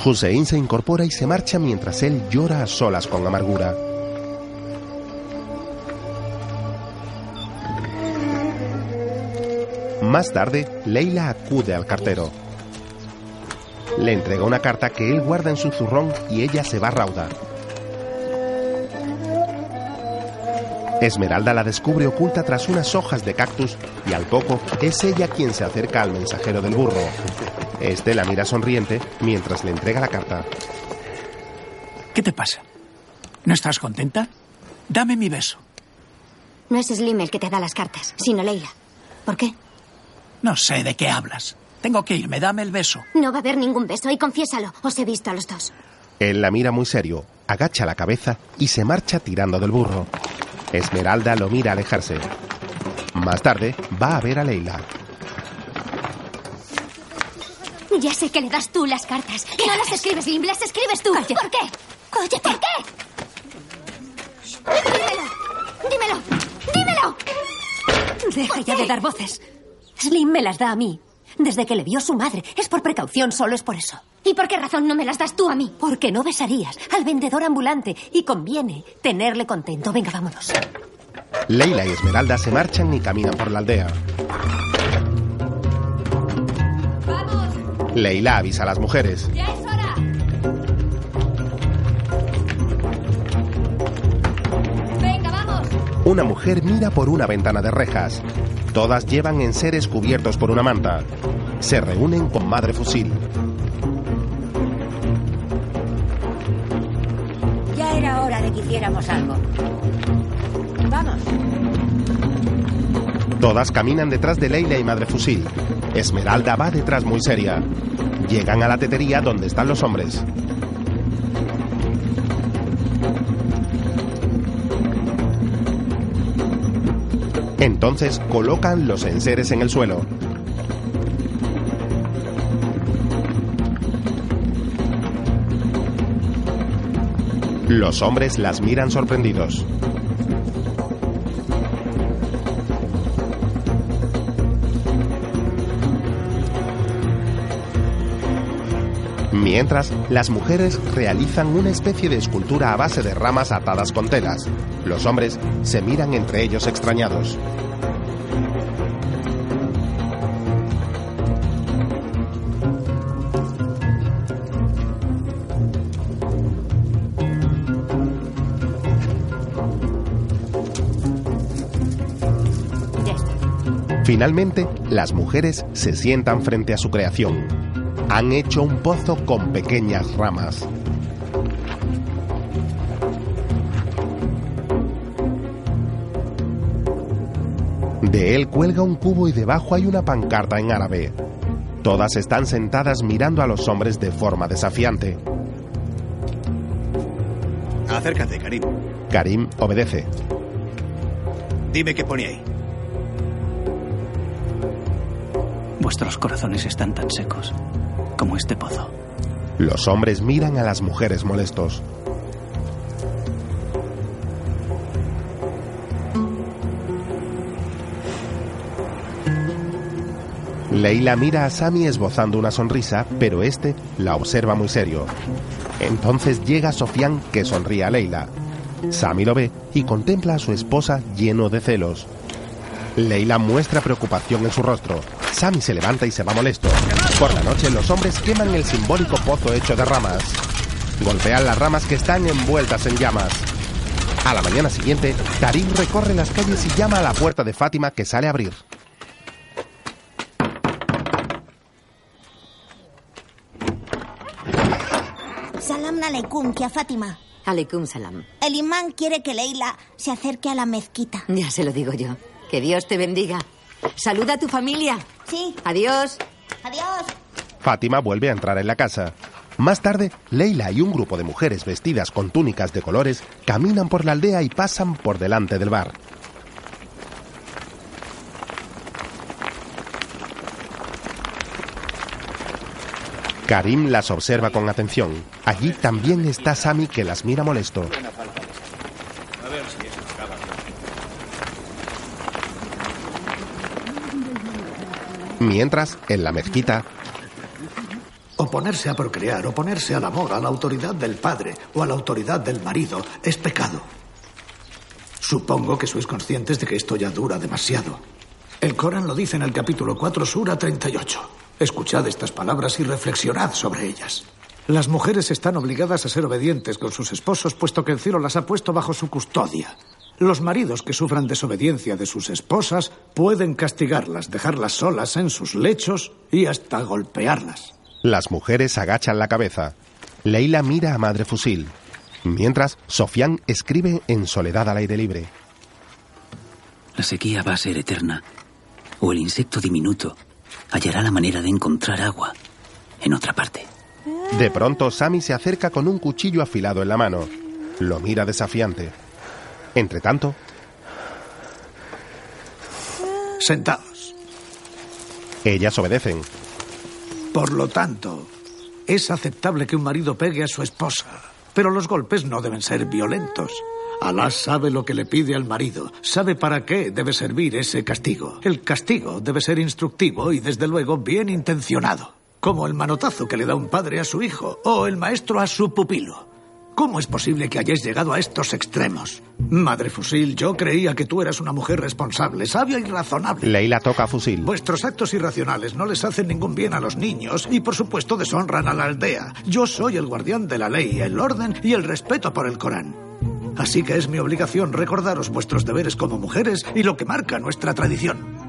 Hussein se incorpora y se marcha mientras él llora a solas con amargura. Más tarde, Leila acude al cartero. Le entrega una carta que él guarda en su zurrón y ella se va rauda. Esmeralda la descubre oculta tras unas hojas de cactus y al poco es ella quien se acerca al mensajero del burro. Este la mira sonriente mientras le entrega la carta. ¿Qué te pasa? ¿No estás contenta? Dame mi beso. No es Slim el que te da las cartas, sino Leila. ¿Por qué? No sé de qué hablas. Tengo que irme, dame el beso. No va a haber ningún beso y confiésalo. Os he visto a los dos. Él la mira muy serio, agacha la cabeza y se marcha tirando del burro. Esmeralda lo mira alejarse. Más tarde, va a ver a Leila. Ya sé que le das tú las cartas. no las escribes, Slim, las escribes tú. ¿Por qué? ¿Por qué? Dímelo. Dímelo. Dímelo. Deja ya de dar voces. Slim me las da a mí. Desde que le vio su madre. Es por precaución, solo es por eso. ¿Y por qué razón no me las das tú a mí? Porque no besarías al vendedor ambulante y conviene tenerle contento. Venga, vámonos. Leila y Esmeralda se marchan y caminan por la aldea. Leila avisa a las mujeres. ¡Ya es hora! Venga, vamos. Una mujer mira por una ventana de rejas. Todas llevan enseres cubiertos por una manta. Se reúnen con Madre Fusil. ya era hora de que hiciéramos algo. Vamos. Todas caminan detrás de Leila y Madre Fusil. Esmeralda va detrás muy seria. Llegan a la tetería donde están los hombres. Entonces colocan los enseres en el suelo. Los hombres las miran sorprendidos. Mientras, las mujeres realizan una especie de escultura a base de ramas atadas con telas. Los hombres se miran entre ellos extrañados. Finalmente, las mujeres se sientan frente a su creación. Han hecho un pozo con pequeñas ramas. De él cuelga un cubo y debajo hay una pancarta en árabe. Todas están sentadas mirando a los hombres de forma desafiante. Acércate, Karim. Karim obedece. Dime qué pone ahí. Vuestros corazones están tan secos como este pozo. Los hombres miran a las mujeres molestos. Leila mira a Sammy esbozando una sonrisa, pero este la observa muy serio. Entonces llega Sofian que sonríe a Leila. Sammy lo ve y contempla a su esposa lleno de celos. Leila muestra preocupación en su rostro. Sammy se levanta y se va molesto. Por la noche los hombres queman el simbólico pozo hecho de ramas. Golpean las ramas que están envueltas en llamas. A la mañana siguiente, Karim recorre las calles y llama a la puerta de Fátima que sale a abrir. Salam aleikum, tía Fátima. Aleikum salam. El imán quiere que Leila se acerque a la mezquita. Ya se lo digo yo. Que Dios te bendiga. Saluda a tu familia. Sí. Adiós. Adiós. Fátima vuelve a entrar en la casa. Más tarde, Leila y un grupo de mujeres vestidas con túnicas de colores caminan por la aldea y pasan por delante del bar. Karim las observa con atención. Allí también está Sammy que las mira molesto. A ver si eso acaba. Mientras, en la mezquita, Oponerse a procrear, oponerse al amor, a la autoridad del padre o a la autoridad del marido es pecado. Supongo que sois conscientes de que esto ya dura demasiado. El Corán lo dice en el capítulo 4, Sura 38. Escuchad estas palabras y reflexionad sobre ellas. Las mujeres están obligadas a ser obedientes con sus esposos, puesto que el cielo las ha puesto bajo su custodia. Los maridos que sufran desobediencia de sus esposas pueden castigarlas, dejarlas solas en sus lechos y hasta golpearlas. las mujeres agachan la cabeza. Leila mira a Madre Fusil. Mientras, Sofián escribe en soledad al aire libre. La sequía va a ser eterna. O el insecto diminuto hallará la manera de encontrar agua en otra parte. De pronto, Sammy se acerca con un cuchillo afilado en la mano. Lo mira desafiante. Entretanto, Sentados. ellas obedecen. Por lo tanto, es aceptable que un marido pegue a su esposa, pero los golpes no deben ser violentos. Alá sabe lo que le pide al marido, sabe para qué debe servir ese castigo. El castigo debe ser instructivo y, desde luego, bien intencionado, como el manotazo que le da un padre a su hijo o el maestro a su pupilo. ¿Cómo es posible que hayáis llegado a estos extremos? Madre Fusil, yo creía que tú eras una mujer responsable, sabia y razonable. Leila toca a Fusil. Vuestros actos irracionales no les hacen ningún bien a los niños y por supuesto deshonran a la aldea. Yo soy el guardián de la ley, el orden y el respeto por el Corán. Así que es mi obligación recordaros vuestros deberes como mujeres y lo que marca nuestra tradición.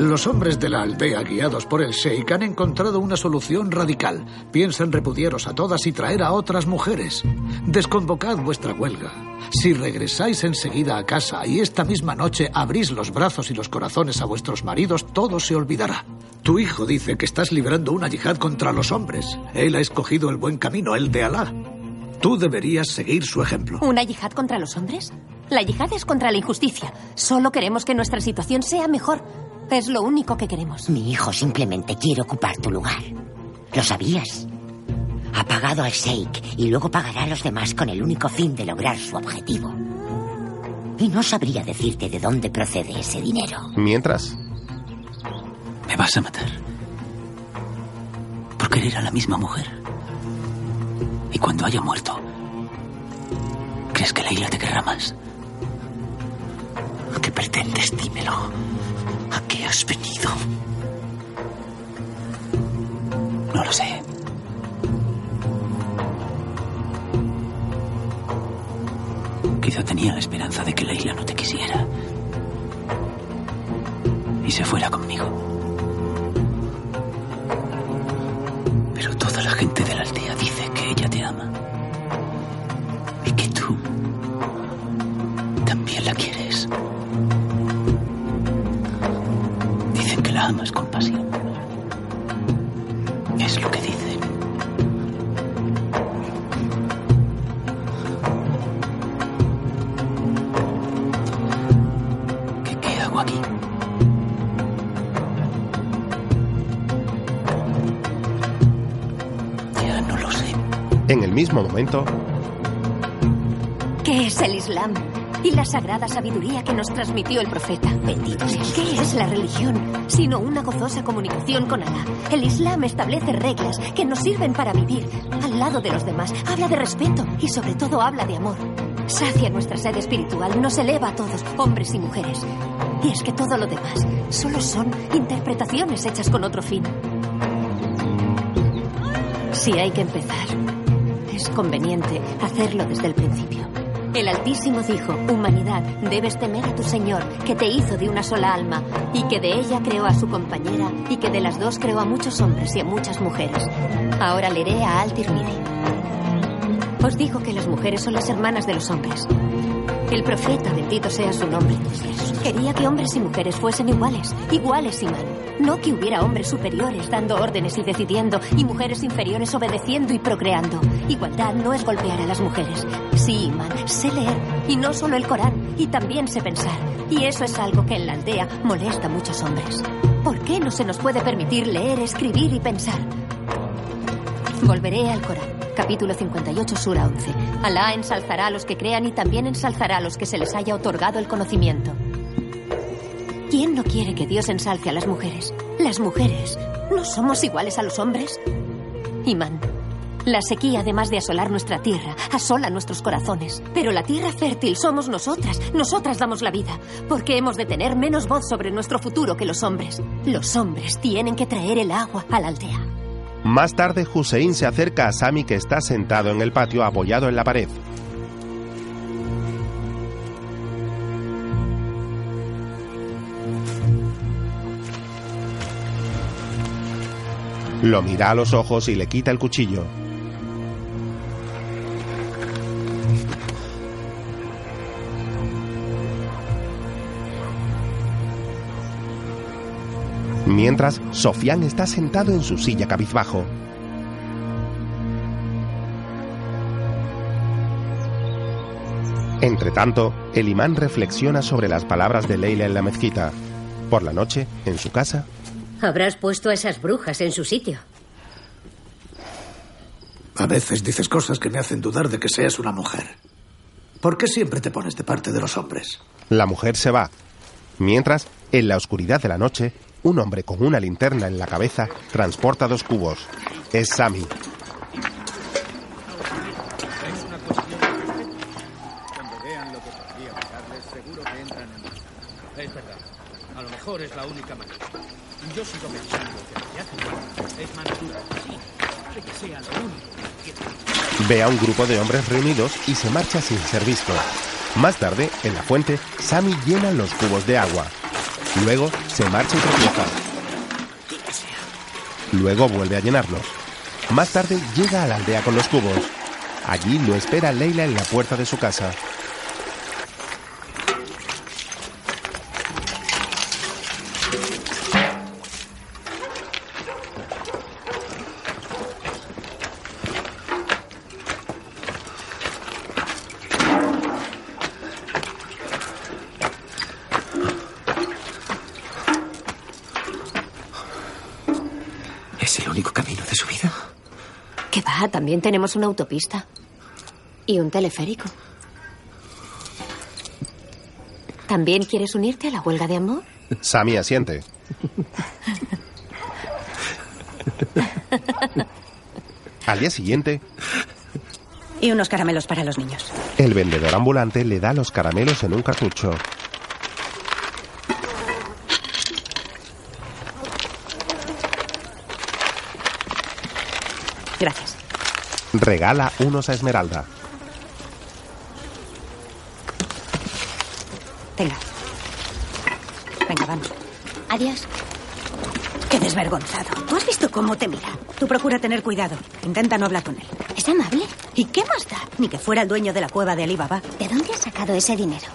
Los hombres de la aldea, guiados por el Sheikh, han encontrado una solución radical. Piensan repudiaros a todas y traer a otras mujeres. Desconvocad vuestra huelga. Si regresáis enseguida a casa y esta misma noche abrís los brazos y los corazones a vuestros maridos, todo se olvidará. Tu hijo dice que estás librando una yihad contra los hombres. Él ha escogido el buen camino, el de Alá. Tú deberías seguir su ejemplo. ¿Una yihad contra los hombres? La yihad es contra la injusticia. Solo queremos que nuestra situación sea mejor. Es lo único que queremos. Mi hijo simplemente quiere ocupar tu lugar. ¿Lo sabías? Ha pagado al Sheikh y luego pagará a los demás con el único fin de lograr su objetivo. Y no sabría decirte de dónde procede ese dinero. Mientras, Me vas a matar. Por querer a la misma mujer. Y cuando haya muerto, ¿crees que Leila te querrá más? ¿A qué pretendes? Dímelo. ¿A qué has venido? No lo sé. Quizá tenía la esperanza de que Leila no te quisiera. Y se fuera conmigo. amas con. Es lo que dicen. ¿Qué, qué hago aquí? Ya no lo sé. En el mismo momento... ¿Qué es el Islam? Y la sagrada sabiduría que nos transmitió el profeta. Bendito. ¿Qué es la religión? Sino una gozosa comunicación con Alá. El Islam establece reglas que nos sirven para vivir al lado de los demás. Habla de respeto y sobre todo habla de amor. Sacia nuestra sed espiritual, nos eleva a todos, hombres y mujeres. Y es que todo lo demás solo son interpretaciones hechas con otro fin. Si hay que empezar, es conveniente hacerlo desde el principio. El Altísimo dijo, humanidad, debes temer a tu Señor, que te hizo de una sola alma, y que de ella creó a su compañera, y que de las dos creó a muchos hombres y a muchas mujeres. Ahora leeré a Al-Tirmidhi. Os digo que las mujeres son las hermanas de los hombres. El profeta, bendito sea su nombre, quería que hombres y mujeres fuesen iguales, iguales, Imán. No que hubiera hombres superiores dando órdenes y decidiendo, y mujeres inferiores obedeciendo y procreando. Igualdad no es golpear a las mujeres. Sí, Imán, sé leer, y no solo el Corán, y también sé pensar. Y eso es algo que en la aldea molesta a muchos hombres. ¿Por qué no se nos puede permitir leer, escribir y pensar? Volveré al Corán. Capítulo 58, Sura 11. Alá ensalzará a los que crean y también ensalzará a los que se les haya otorgado el conocimiento. ¿Quién no quiere que Dios ensalce a las mujeres? Las mujeres, ¿no somos iguales a los hombres? Imán. La sequía, además de asolar nuestra tierra, asola nuestros corazones. Pero la tierra fértil somos nosotras. Nosotras damos la vida. Porque hemos de tener menos voz sobre nuestro futuro que los hombres. Los hombres tienen que traer el agua a la aldea. más tarde Hussein se acerca a Sami que está sentado en el patio apoyado en la pared. Lo mira a los ojos y le quita el cuchillo. Mientras, Sofián está sentado en su silla cabizbajo. Entre tanto, el imán reflexiona sobre las palabras de Leila en la mezquita. Por la noche, en su casa, Habrás puesto a esas brujas en su sitio. A veces dices cosas que me hacen dudar de que seas una mujer. ¿Por qué siempre te pones de parte de los hombres? la mujer se va. Mientras, en la oscuridad de la noche, un hombre con una linterna en la cabeza transporta dos cubos. Es Sammy. Cuando vean lo que podría pasarles, seguro que entran en... Es verdad. A lo mejor es la única manera. Yo sigo pensando que hace falta es mano dura. Sí, puede que sea lo único. Ve a un grupo de hombres reunidos y se marcha sin ser visto. Más tarde, en la fuente, Sammy llena los cubos de agua. Luego se marcha y tropieza. Luego vuelve a llenarlos. Más tarde llega a la aldea con los cubos. Allí lo espera Leila en la puerta de su casa. ¿Es el único camino de su vida? ¿Qué va? También tenemos una autopista. Y un teleférico. ¿También quieres unirte a la huelga de amor? Sammy asiente. Al día siguiente, Y unos caramelos para los niños. el vendedor ambulante le da los caramelos en un cartucho. Gracias. Regala unos a Esmeralda. Tenga. Venga, vamos. Adiós. Qué desvergonzado. ¿Tú has visto cómo te mira? Tú procura tener cuidado. Intenta no hablar con él. ¿Es amable? ¿Y qué más da? Ni que fuera el dueño de la cueva de Alibaba. ¿De dónde has sacado ese dinero?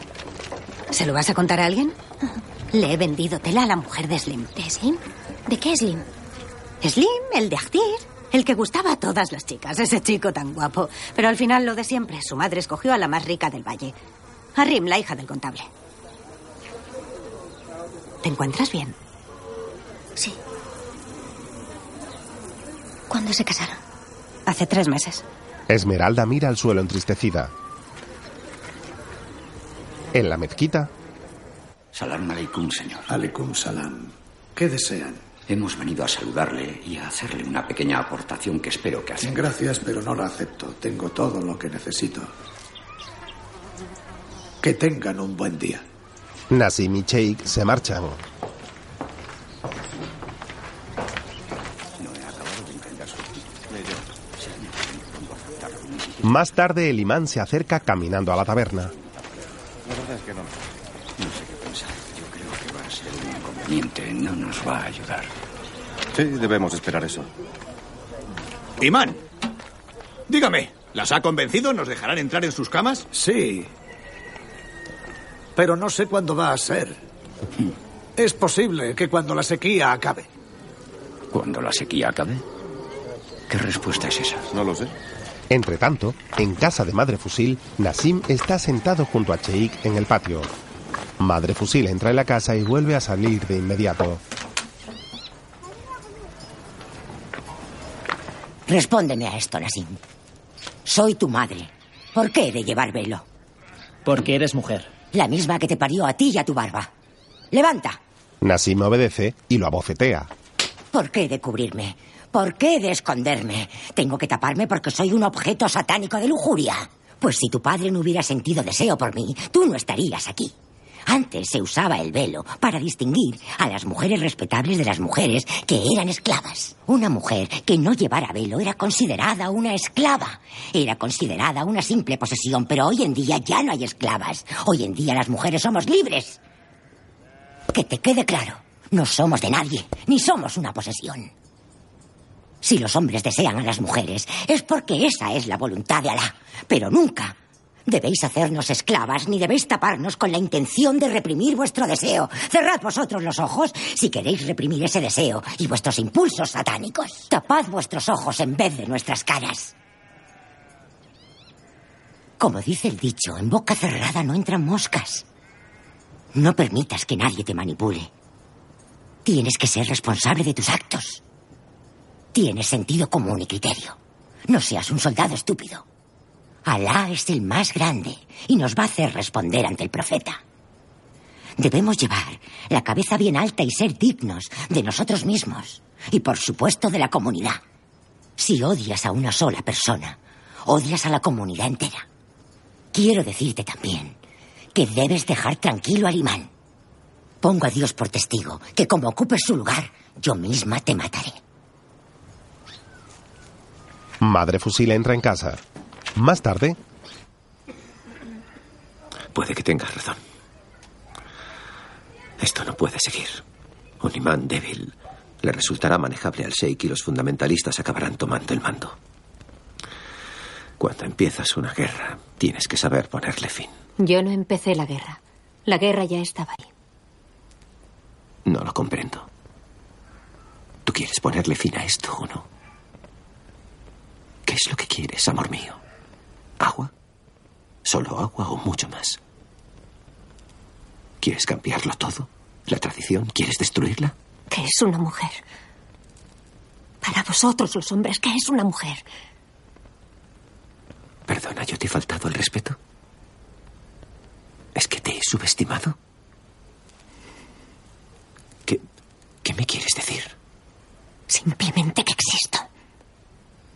¿Se lo vas a contar a alguien? Le he vendido tela a la mujer de Slim. ¿De Slim? ¿De qué Slim? Slim, el de Actir. El que gustaba a todas las chicas, ese chico tan guapo. Pero al final lo de siempre, su madre escogió a la más rica del valle. A Rim, la hija del contable. ¿Te encuentras bien? Sí. ¿Cuándo se casaron? Hace tres meses. Esmeralda mira al suelo entristecida. En la mezquita, Salam aleikum, señor. Aleikum salam. ¿Qué desean? Hemos venido a saludarle y a hacerle una pequeña aportación que espero que acepte. Gracias, pero no la acepto. Tengo todo lo que necesito. Que tengan un buen día. Nassim y Sheikh se marchan. Más tarde, el imán se acerca caminando a la taberna. La verdad es que no. No sé qué pensar. Yo creo que va a No nos va a ayudar. Sí, debemos esperar eso. Imán, dígame, ¿las ha convencido? ¿Nos dejarán entrar en sus camas? Sí. Pero no sé cuándo va a ser. Es posible que cuando la sequía acabe. ¿Cuando la sequía acabe? ¿Qué respuesta es esa? No lo sé. Entre tanto, en casa de Madre Fusil, Nassim está sentado junto a Sheikh en el patio. Madre Fusil entra en la casa y vuelve a salir de inmediato. Respóndeme a esto, Nassim. Soy tu madre. ¿Por qué he de llevar velo? Porque eres mujer. La misma que te parió a ti y a tu barba. Levanta. Nassim obedece y lo abofetea. ¿Por qué he de cubrirme? ¿Por qué he de esconderme? Tengo que taparme porque soy un objeto satánico de lujuria. Pues si tu padre no hubiera sentido deseo por mí, tú no estarías aquí. Antes se usaba el velo para distinguir a las mujeres respetables de las mujeres que eran esclavas. Una mujer que no llevara velo era considerada una esclava. Era considerada una simple posesión, pero hoy en día ya no hay esclavas. Hoy en día las mujeres somos libres. Que te quede claro, no somos de nadie, ni somos una posesión. Si los hombres desean a las mujeres, es porque esa es la voluntad de Alá. Pero nunca debéis hacernos esclavas ni debéis taparnos con la intención de reprimir vuestro deseo. Cerrad vosotros los ojos si queréis reprimir ese deseo y vuestros impulsos satánicos. Tapad vuestros ojos en vez de nuestras caras. Como dice el dicho, en boca cerrada no entran moscas. No permitas que nadie te manipule. Tienes que ser responsable de tus actos. Tienes sentido común y criterio. No seas un soldado estúpido. Alá es el más grande y nos va a hacer responder ante el profeta. Debemos llevar la cabeza bien alta y ser dignos de nosotros mismos y por supuesto de la comunidad. Si odias a una sola persona, odias a la comunidad entera. Quiero decirte también que debes dejar tranquilo al imán. Pongo a Dios por testigo que como ocupes su lugar, yo misma te mataré. Madre Fusil entra en casa. Más tarde, Puede que tengas razón. Esto no puede seguir. Un imán débil le resultará manejable al Sheikh y los fundamentalistas acabarán tomando el mando. Cuando empiezas una guerra, tienes que saber ponerle fin. Yo no empecé la guerra. La guerra ya estaba ahí. No lo comprendo. ¿Tú quieres ponerle fin a esto o no? ¿Qué es lo que quieres, amor mío? ¿Agua? ¿Solo agua o mucho más? ¿Quieres cambiarlo todo? ¿La tradición? ¿Quieres destruirla? ¿Qué es una mujer? Para vosotros, los hombres, ¿qué es una mujer? Perdona, ¿yo te he faltado el respeto? ¿Es que te he subestimado? ¿Qué, qué me quieres decir? Simplemente que existo.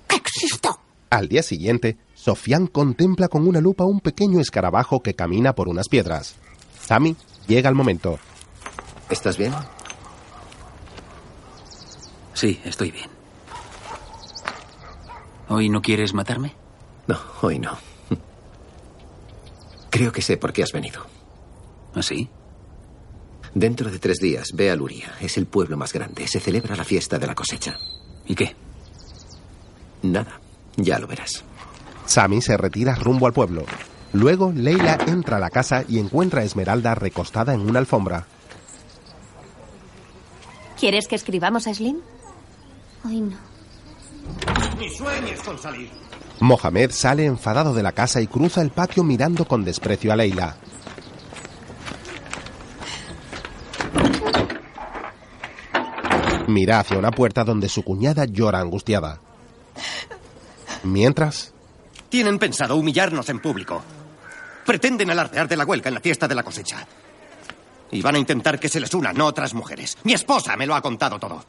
¡Que existo! al día siguiente, Sofián contempla con una lupa un pequeño escarabajo que camina por unas piedras. Sami llega al momento. ¿Estás bien? Sí, estoy bien. ¿Hoy no quieres matarme? No, hoy no. Creo que sé por qué has venido. ¿Ah, sí? Dentro de tres días, ve a Luria. Es el pueblo más grande. Se celebra la fiesta de la cosecha. ¿Y qué? Nada. Ya lo verás. Sami se retira rumbo al pueblo. Luego, Leila entra a la casa y encuentra a Esmeralda recostada en una alfombra. ¿Quieres que escribamos a Slim? Ay, no. Ni sueñes con salir. Mohamed sale enfadado de la casa y cruza el patio mirando con desprecio a Leila. Mira hacia una puerta donde su cuñada llora angustiada. Mientras, Tienen pensado humillarnos en público. Pretenden alardear de la huelga en la fiesta de la cosecha. Y van a intentar que se les unan otras mujeres. Mi esposa me lo ha contado todo.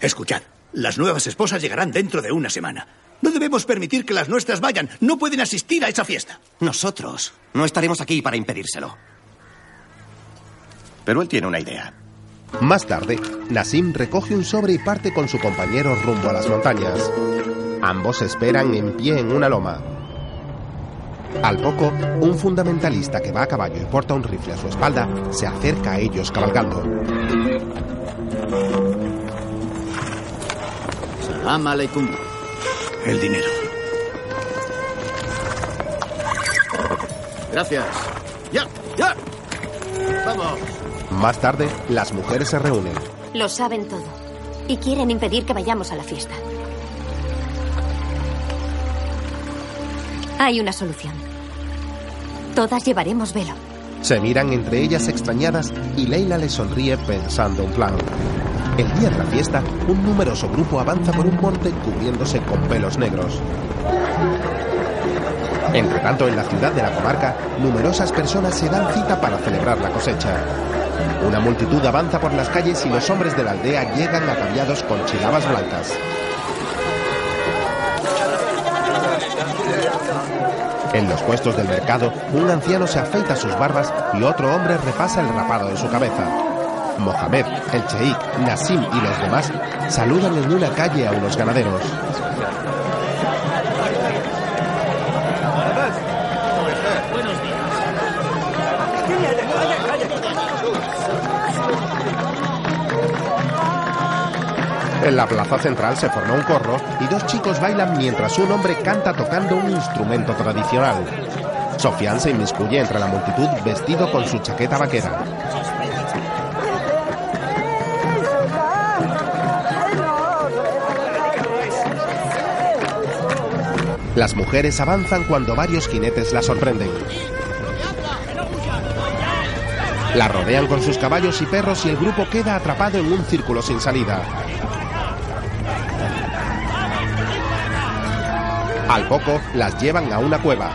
Escuchad, las nuevas esposas llegarán dentro de una semana. No debemos permitir que las nuestras vayan. No pueden asistir a esa fiesta. Nosotros no estaremos aquí para impedírselo. Pero él tiene una idea. Más tarde, Nassim recoge un sobre y parte con su compañero rumbo a las montañas. Ambos esperan en pie en una loma. Al poco, un fundamentalista que va a caballo y porta un rifle a su espalda se acerca a ellos cabalgando. Salam aleikum. El dinero. Gracias. ¡Ya! ¡Ya! ¡Vamos! Más tarde, las mujeres se reúnen. Lo saben todo. Y quieren impedir que vayamos a la fiesta. Hay una solución. Todas llevaremos velo. Se miran entre ellas extrañadas y Leila le sonríe pensando un plan. El día de la fiesta, un numeroso grupo avanza por un monte cubriéndose con velos negros. Entre tanto, en la ciudad de la comarca, numerosas personas se dan cita para celebrar la cosecha. Una multitud avanza por las calles y los hombres de la aldea llegan ataviados con chilabas blancas. En los puestos del mercado, un anciano se afeita sus barbas y otro hombre repasa el rapado de su cabeza. Mohamed, el cheik, Nassim y los demás saludan en una calle a unos ganaderos. En la plaza central se forma un corro y dos chicos bailan mientras un hombre canta tocando un instrumento tradicional. Sofian se inmiscuye entre la multitud vestido con su chaqueta vaquera. Las mujeres avanzan cuando varios jinetes la sorprenden. La rodean con sus caballos y perros y el grupo queda atrapado en un círculo sin salida. Al poco las llevan a una cueva.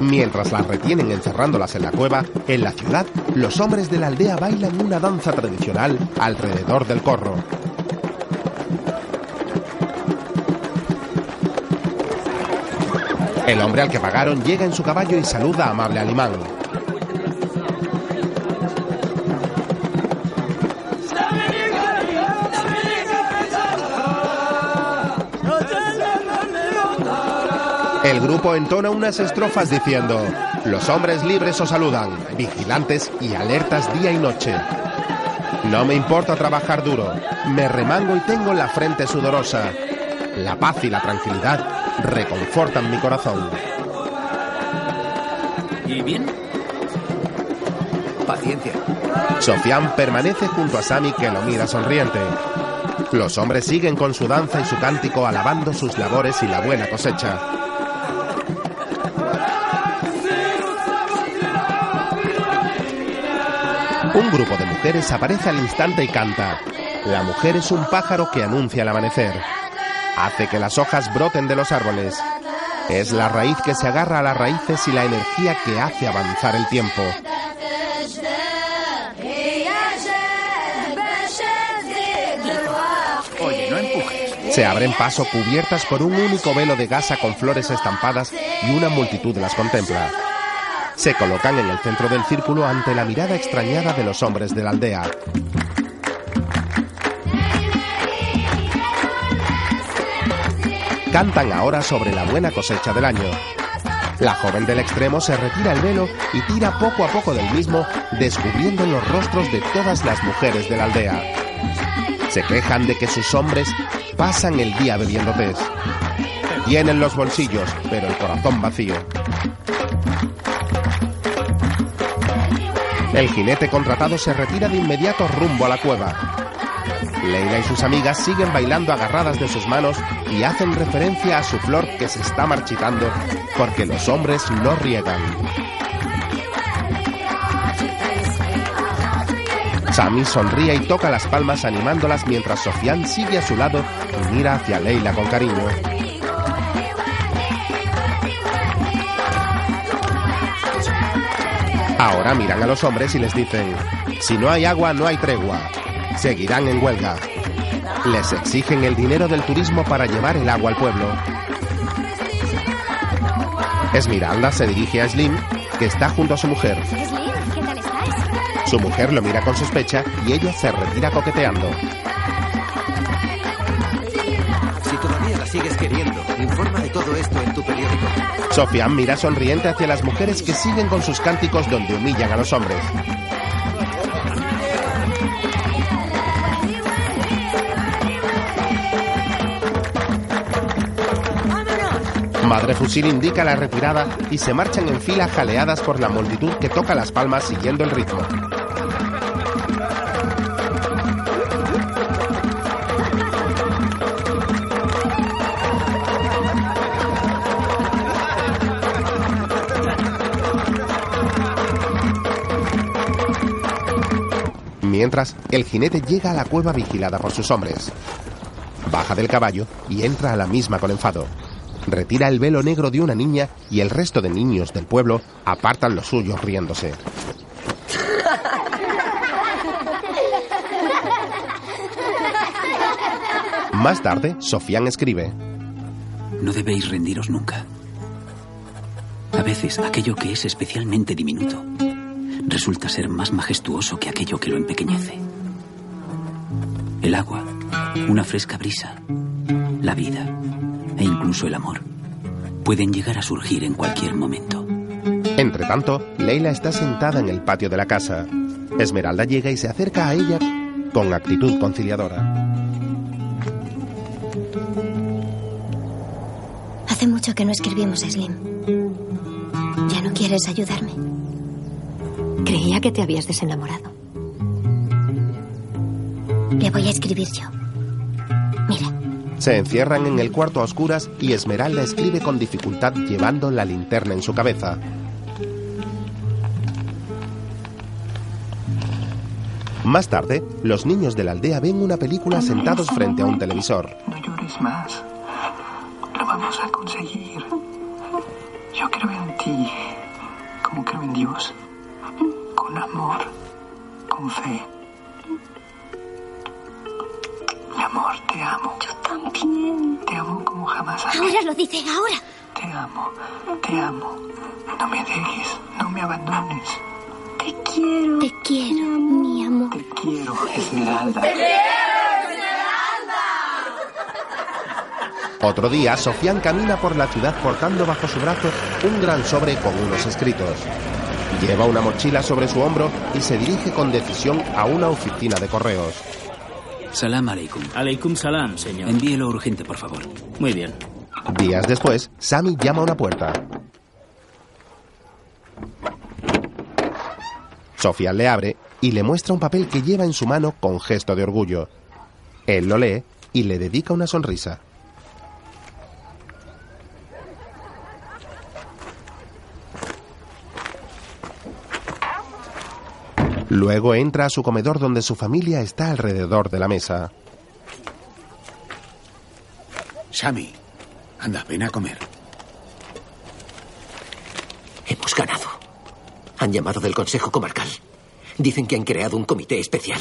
Mientras las retienen encerrándolas en la cueva, en la ciudad, los hombres de la aldea bailan una danza tradicional alrededor del corro. El hombre al que pagaron llega en su caballo y saluda amable al imán. El grupo entona unas estrofas diciendo, los hombres libres os saludan, vigilantes y alertas día y noche. No me importa trabajar duro, me remango y tengo la frente sudorosa. La paz y la tranquilidad reconfortan mi corazón. ¿Y bien? Paciencia. Sofian permanece junto a Sami que lo mira sonriente. Los hombres siguen con su danza y su cántico alabando sus labores y la buena cosecha. Un grupo de mujeres aparece al instante y canta. La mujer es un pájaro que anuncia el amanecer. Hace que las hojas broten de los árboles. Es la raíz que se agarra a las raíces y la energía que hace avanzar el tiempo. Oye, no empujes. Se abren paso cubiertas por un único velo de gasa con flores estampadas y una multitud las contempla. Se colocan en el centro del círculo ante la mirada extrañada de los hombres de la aldea. Cantan ahora sobre la buena cosecha del año. La joven del extremo se retira el velo y tira poco a poco del mismo, descubriendo los rostros de todas las mujeres de la aldea. Se quejan de que sus hombres pasan el día bebiendo té. Tienen los bolsillos, pero el corazón vacío. El jinete contratado se retira de inmediato rumbo a la cueva. Leila y sus amigas siguen bailando agarradas de sus manos y hacen referencia a su flor que se está marchitando porque los hombres no riegan. Sammy sonríe y toca las palmas animándolas mientras Sofian sigue a su lado y mira hacia Leila con cariño. Ahora miran a los hombres y les dicen, si no hay agua no hay tregua, seguirán en huelga. Les exigen el dinero del turismo para llevar el agua al pueblo. Esmeralda se dirige a Slim, que está junto a su mujer. Slim, ¿qué tal estás? Su mujer lo mira con sospecha y ella se retira coqueteando. Si todavía la sigues queriendo, informa de todo esto en tu periódico. Sofian mira sonriente hacia las mujeres que siguen con sus cánticos donde humillan a los hombres. Fusil indica la retirada y se marchan en fila jaleadas por la multitud que toca las palmas siguiendo el ritmo. Mientras, el jinete llega a la cueva vigilada por sus hombres. Baja del caballo y entra a la misma con enfado. Retira el velo negro de una niña y el resto de niños del pueblo apartan los suyos riéndose. Más tarde, Sofian escribe. No debéis rendiros nunca. A veces aquello que es especialmente diminuto resulta ser más majestuoso que aquello que lo empequeñece. El agua, una fresca brisa, la vida e incluso el amor pueden llegar a surgir en cualquier momento. Entre tanto, Leila está sentada en el patio de la casa. Esmeralda llega y se acerca a ella con actitud conciliadora. Hace mucho que no escribimos, Slim. ¿Ya no quieres ayudarme? Creía que te habías desenamorado. Le voy a escribir yo. Se encierran en el cuarto a oscuras y Esmeralda escribe con dificultad llevando la linterna en su cabeza. Más tarde, los niños de la aldea ven una película sentados frente a un televisor. No llores más. Lo vamos a conseguir. Yo creo en ti, como creo en Dios. Con amor, con fe. Lo dice, ahora. Te amo, te amo. No me dejes, no me abandones. Te quiero. Te quiero, mi amor. Te quiero, Esmeralda. Otro día, Sofian camina por la ciudad portando bajo su brazo un gran sobre con unos escritos. Lleva una mochila sobre su hombro y se dirige con decisión a una oficina de correos. Salam aleikum. Aleikum salam, señor. Envíelo urgente, por favor. Muy bien. Días después, Sammy llama a una puerta. Sofía le abre y le muestra un papel que lleva en su mano con gesto de orgullo. Él lo lee y le dedica una sonrisa. Luego entra a su comedor donde su familia está alrededor de la mesa. Sammy, anda, ven a comer. Hemos ganado. Han llamado del Consejo Comarcal. Dicen que han creado un comité especial.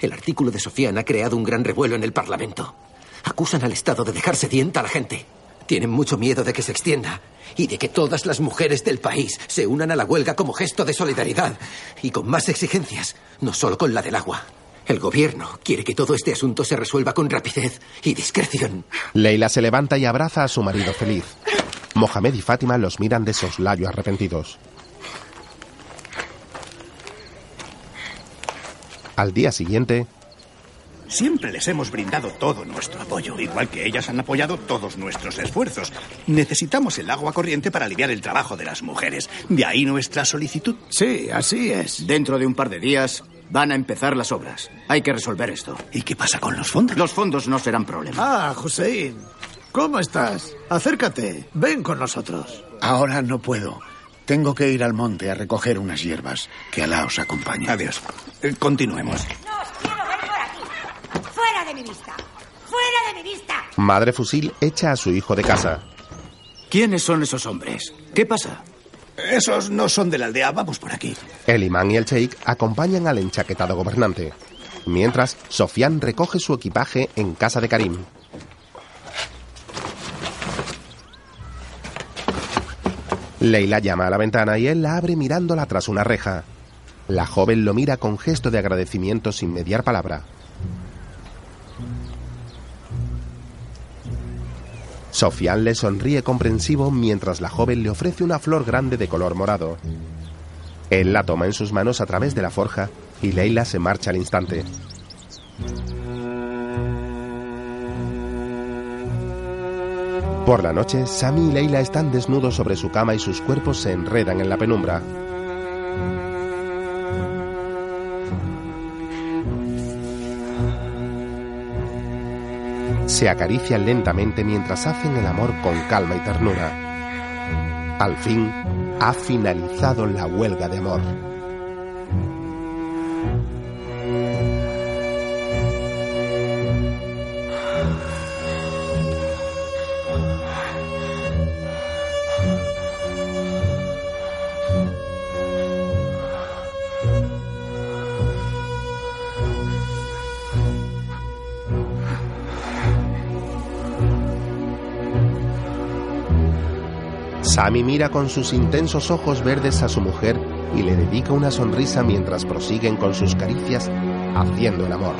El artículo de Sofian ha creado un gran revuelo en el Parlamento. Acusan al Estado de dejar sedienta a la gente. Tienen mucho miedo de que se extienda y de que todas las mujeres del país se unan a la huelga como gesto de solidaridad y con más exigencias, no solo con la del agua. El gobierno quiere que todo este asunto se resuelva con rapidez y discreción. Leila se levanta y abraza a su marido feliz. Mohamed y Fátima los miran de soslayo arrepentidos. Al día siguiente, Siempre les hemos brindado todo nuestro apoyo, igual que ellas han apoyado todos nuestros esfuerzos. Necesitamos el agua corriente para aliviar el trabajo de las mujeres. De ahí nuestra solicitud. Sí, así es. Dentro de un par de días van a empezar las obras. Hay que resolver esto. ¿Y qué pasa con los fondos? Los fondos no serán problema. Ah, Hussein. ¿Cómo estás? Acércate. Ven con nosotros. Ahora no puedo. Tengo que ir al monte a recoger unas hierbas. Que Alá os acompañe. Adiós. Eh, continuemos. ¡Fuera de mi vista! ¡Fuera de mi vista! Madre Fusil echa a su hijo de casa. ¿Quiénes son esos hombres? ¿Qué pasa? Esos no son de la aldea. Vamos por aquí. El imán y el sheik acompañan al enchaquetado gobernante. Mientras, Sofian recoge su equipaje en casa de Karim. Leila llama a la ventana y él la abre mirándola tras una reja. La joven lo mira con gesto de agradecimiento sin mediar palabra. Sofian le sonríe comprensivo mientras la joven le ofrece una flor grande de color morado. Él la toma en sus manos a través de la forja y Leila se marcha al instante. Por la noche, Sammy y Leila están desnudos sobre su cama y sus cuerpos se enredan en la penumbra. Se acarician lentamente mientras hacen el amor con calma y ternura. Al fin, ha finalizado la huelga de amor. Sammy mira con sus intensos ojos verdes a su mujer y le dedica una sonrisa mientras prosiguen con sus caricias haciendo el amor.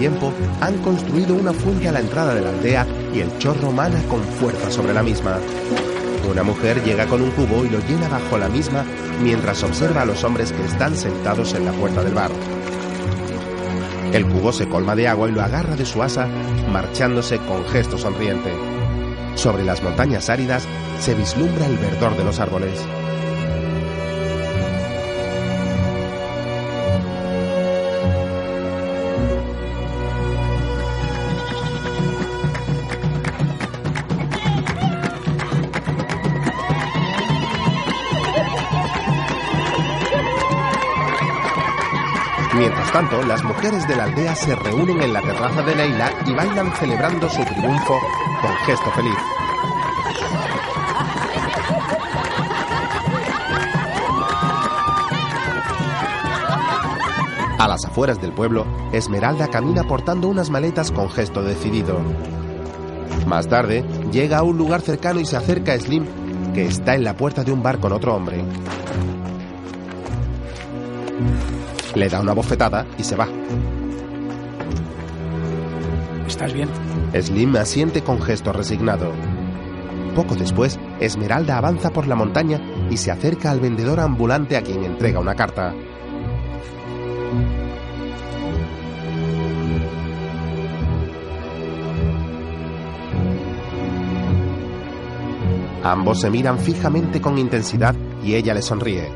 Tiempo, han construido una fuente a la entrada de la aldea y el chorro mana con fuerza sobre la misma. Una mujer llega con un cubo y lo llena bajo la misma mientras observa a los hombres que están sentados en la puerta del bar. El cubo se colma de agua y lo agarra de su asa, marchándose con gesto sonriente. Sobre las montañas áridas se vislumbra el verdor de los árboles. Tanto, las mujeres de la aldea se reúnen en la terraza de Leila y bailan celebrando su triunfo con gesto feliz. A las afueras del pueblo, Esmeralda camina portando unas maletas con gesto decidido. Más tarde, llega a un lugar cercano y se acerca a Slim, que está en la puerta de un bar con otro hombre. Le da una bofetada y se va. ¿Estás bien? Slim asiente con gesto resignado. Poco después, Esmeralda avanza por la montaña y se acerca al vendedor ambulante a quien entrega una carta. Ambos se miran fijamente con intensidad y ella le sonríe.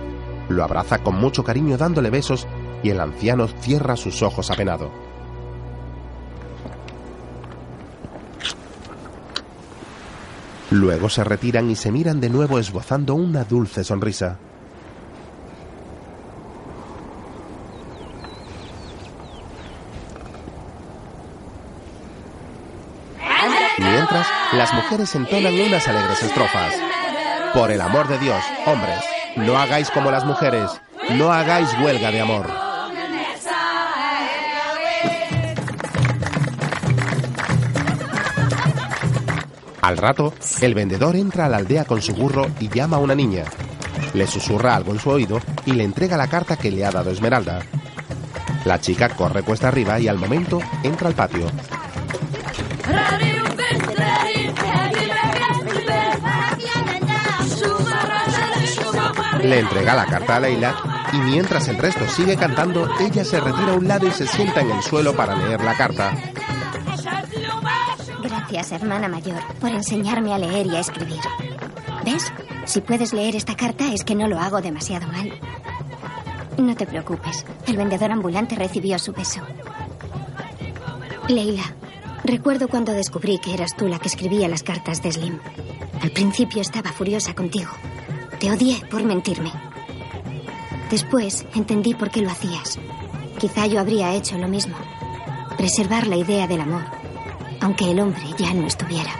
Lo abraza con mucho cariño dándole besos y el anciano cierra sus ojos apenado. Luego se retiran y se miran de nuevo esbozando una dulce sonrisa. Mientras, las mujeres entonan unas alegres estrofas. Por el amor de Dios, hombres, no hagáis como las mujeres, no hagáis huelga de amor. Al rato, el vendedor entra a la aldea con su burro y llama a una niña. Le susurra algo en su oído y le entrega la carta que le ha dado Esmeralda. La chica corre cuesta arriba y al momento entra al patio. Le entrega la carta a Leila y mientras el resto sigue cantando, ella se retira a un lado y se sienta en el suelo para leer la carta. Gracias, hermana mayor, por enseñarme a leer y a escribir. ¿Ves? Si puedes leer esta carta es que no lo hago demasiado mal. No te preocupes, el vendedor ambulante recibió su beso. Leila, recuerdo cuando descubrí que eras tú la que escribía las cartas de Slim. Al principio estaba furiosa contigo. Te odié por mentirme. Después entendí por qué lo hacías. Quizá yo habría hecho lo mismo. Preservar la idea del amor, aunque el hombre ya no estuviera.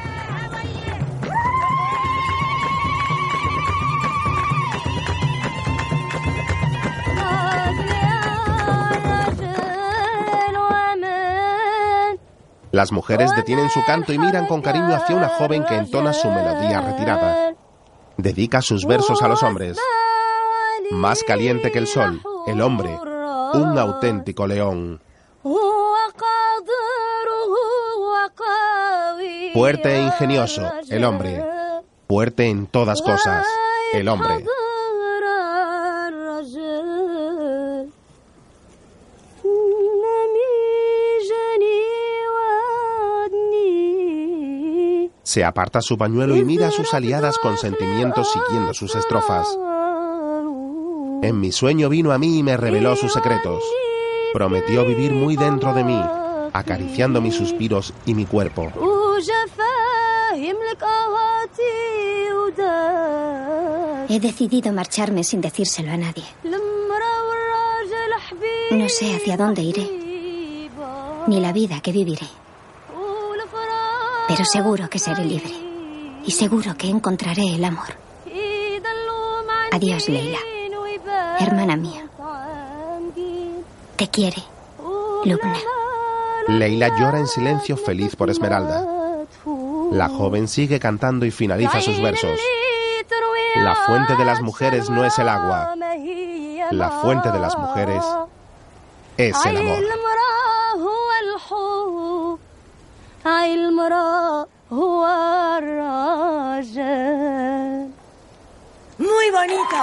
Las mujeres detienen su canto y miran con cariño hacia una joven que entona su melodía retirada. Dedica sus versos a los hombres. Más caliente que el sol, el hombre, un auténtico león. Fuerte e ingenioso, el hombre. Fuerte en todas cosas, el hombre. Se aparta su pañuelo y mira a sus aliadas con sentimientos siguiendo sus estrofas. En mi sueño vino a mí y me reveló sus secretos. Prometió vivir muy dentro de mí, acariciando mis suspiros y mi cuerpo. He decidido marcharme sin decírselo a nadie. No sé hacia dónde iré, ni la vida que viviré. Pero seguro que seré libre. Y seguro que encontraré el amor. Adiós, Leila. Hermana mía. Te quiere, Lubna. Leila llora en silencio feliz por Esmeralda. La joven sigue cantando y finaliza sus versos. La fuente de las mujeres no es el agua. La fuente de las mujeres es el amor. Muy bonito.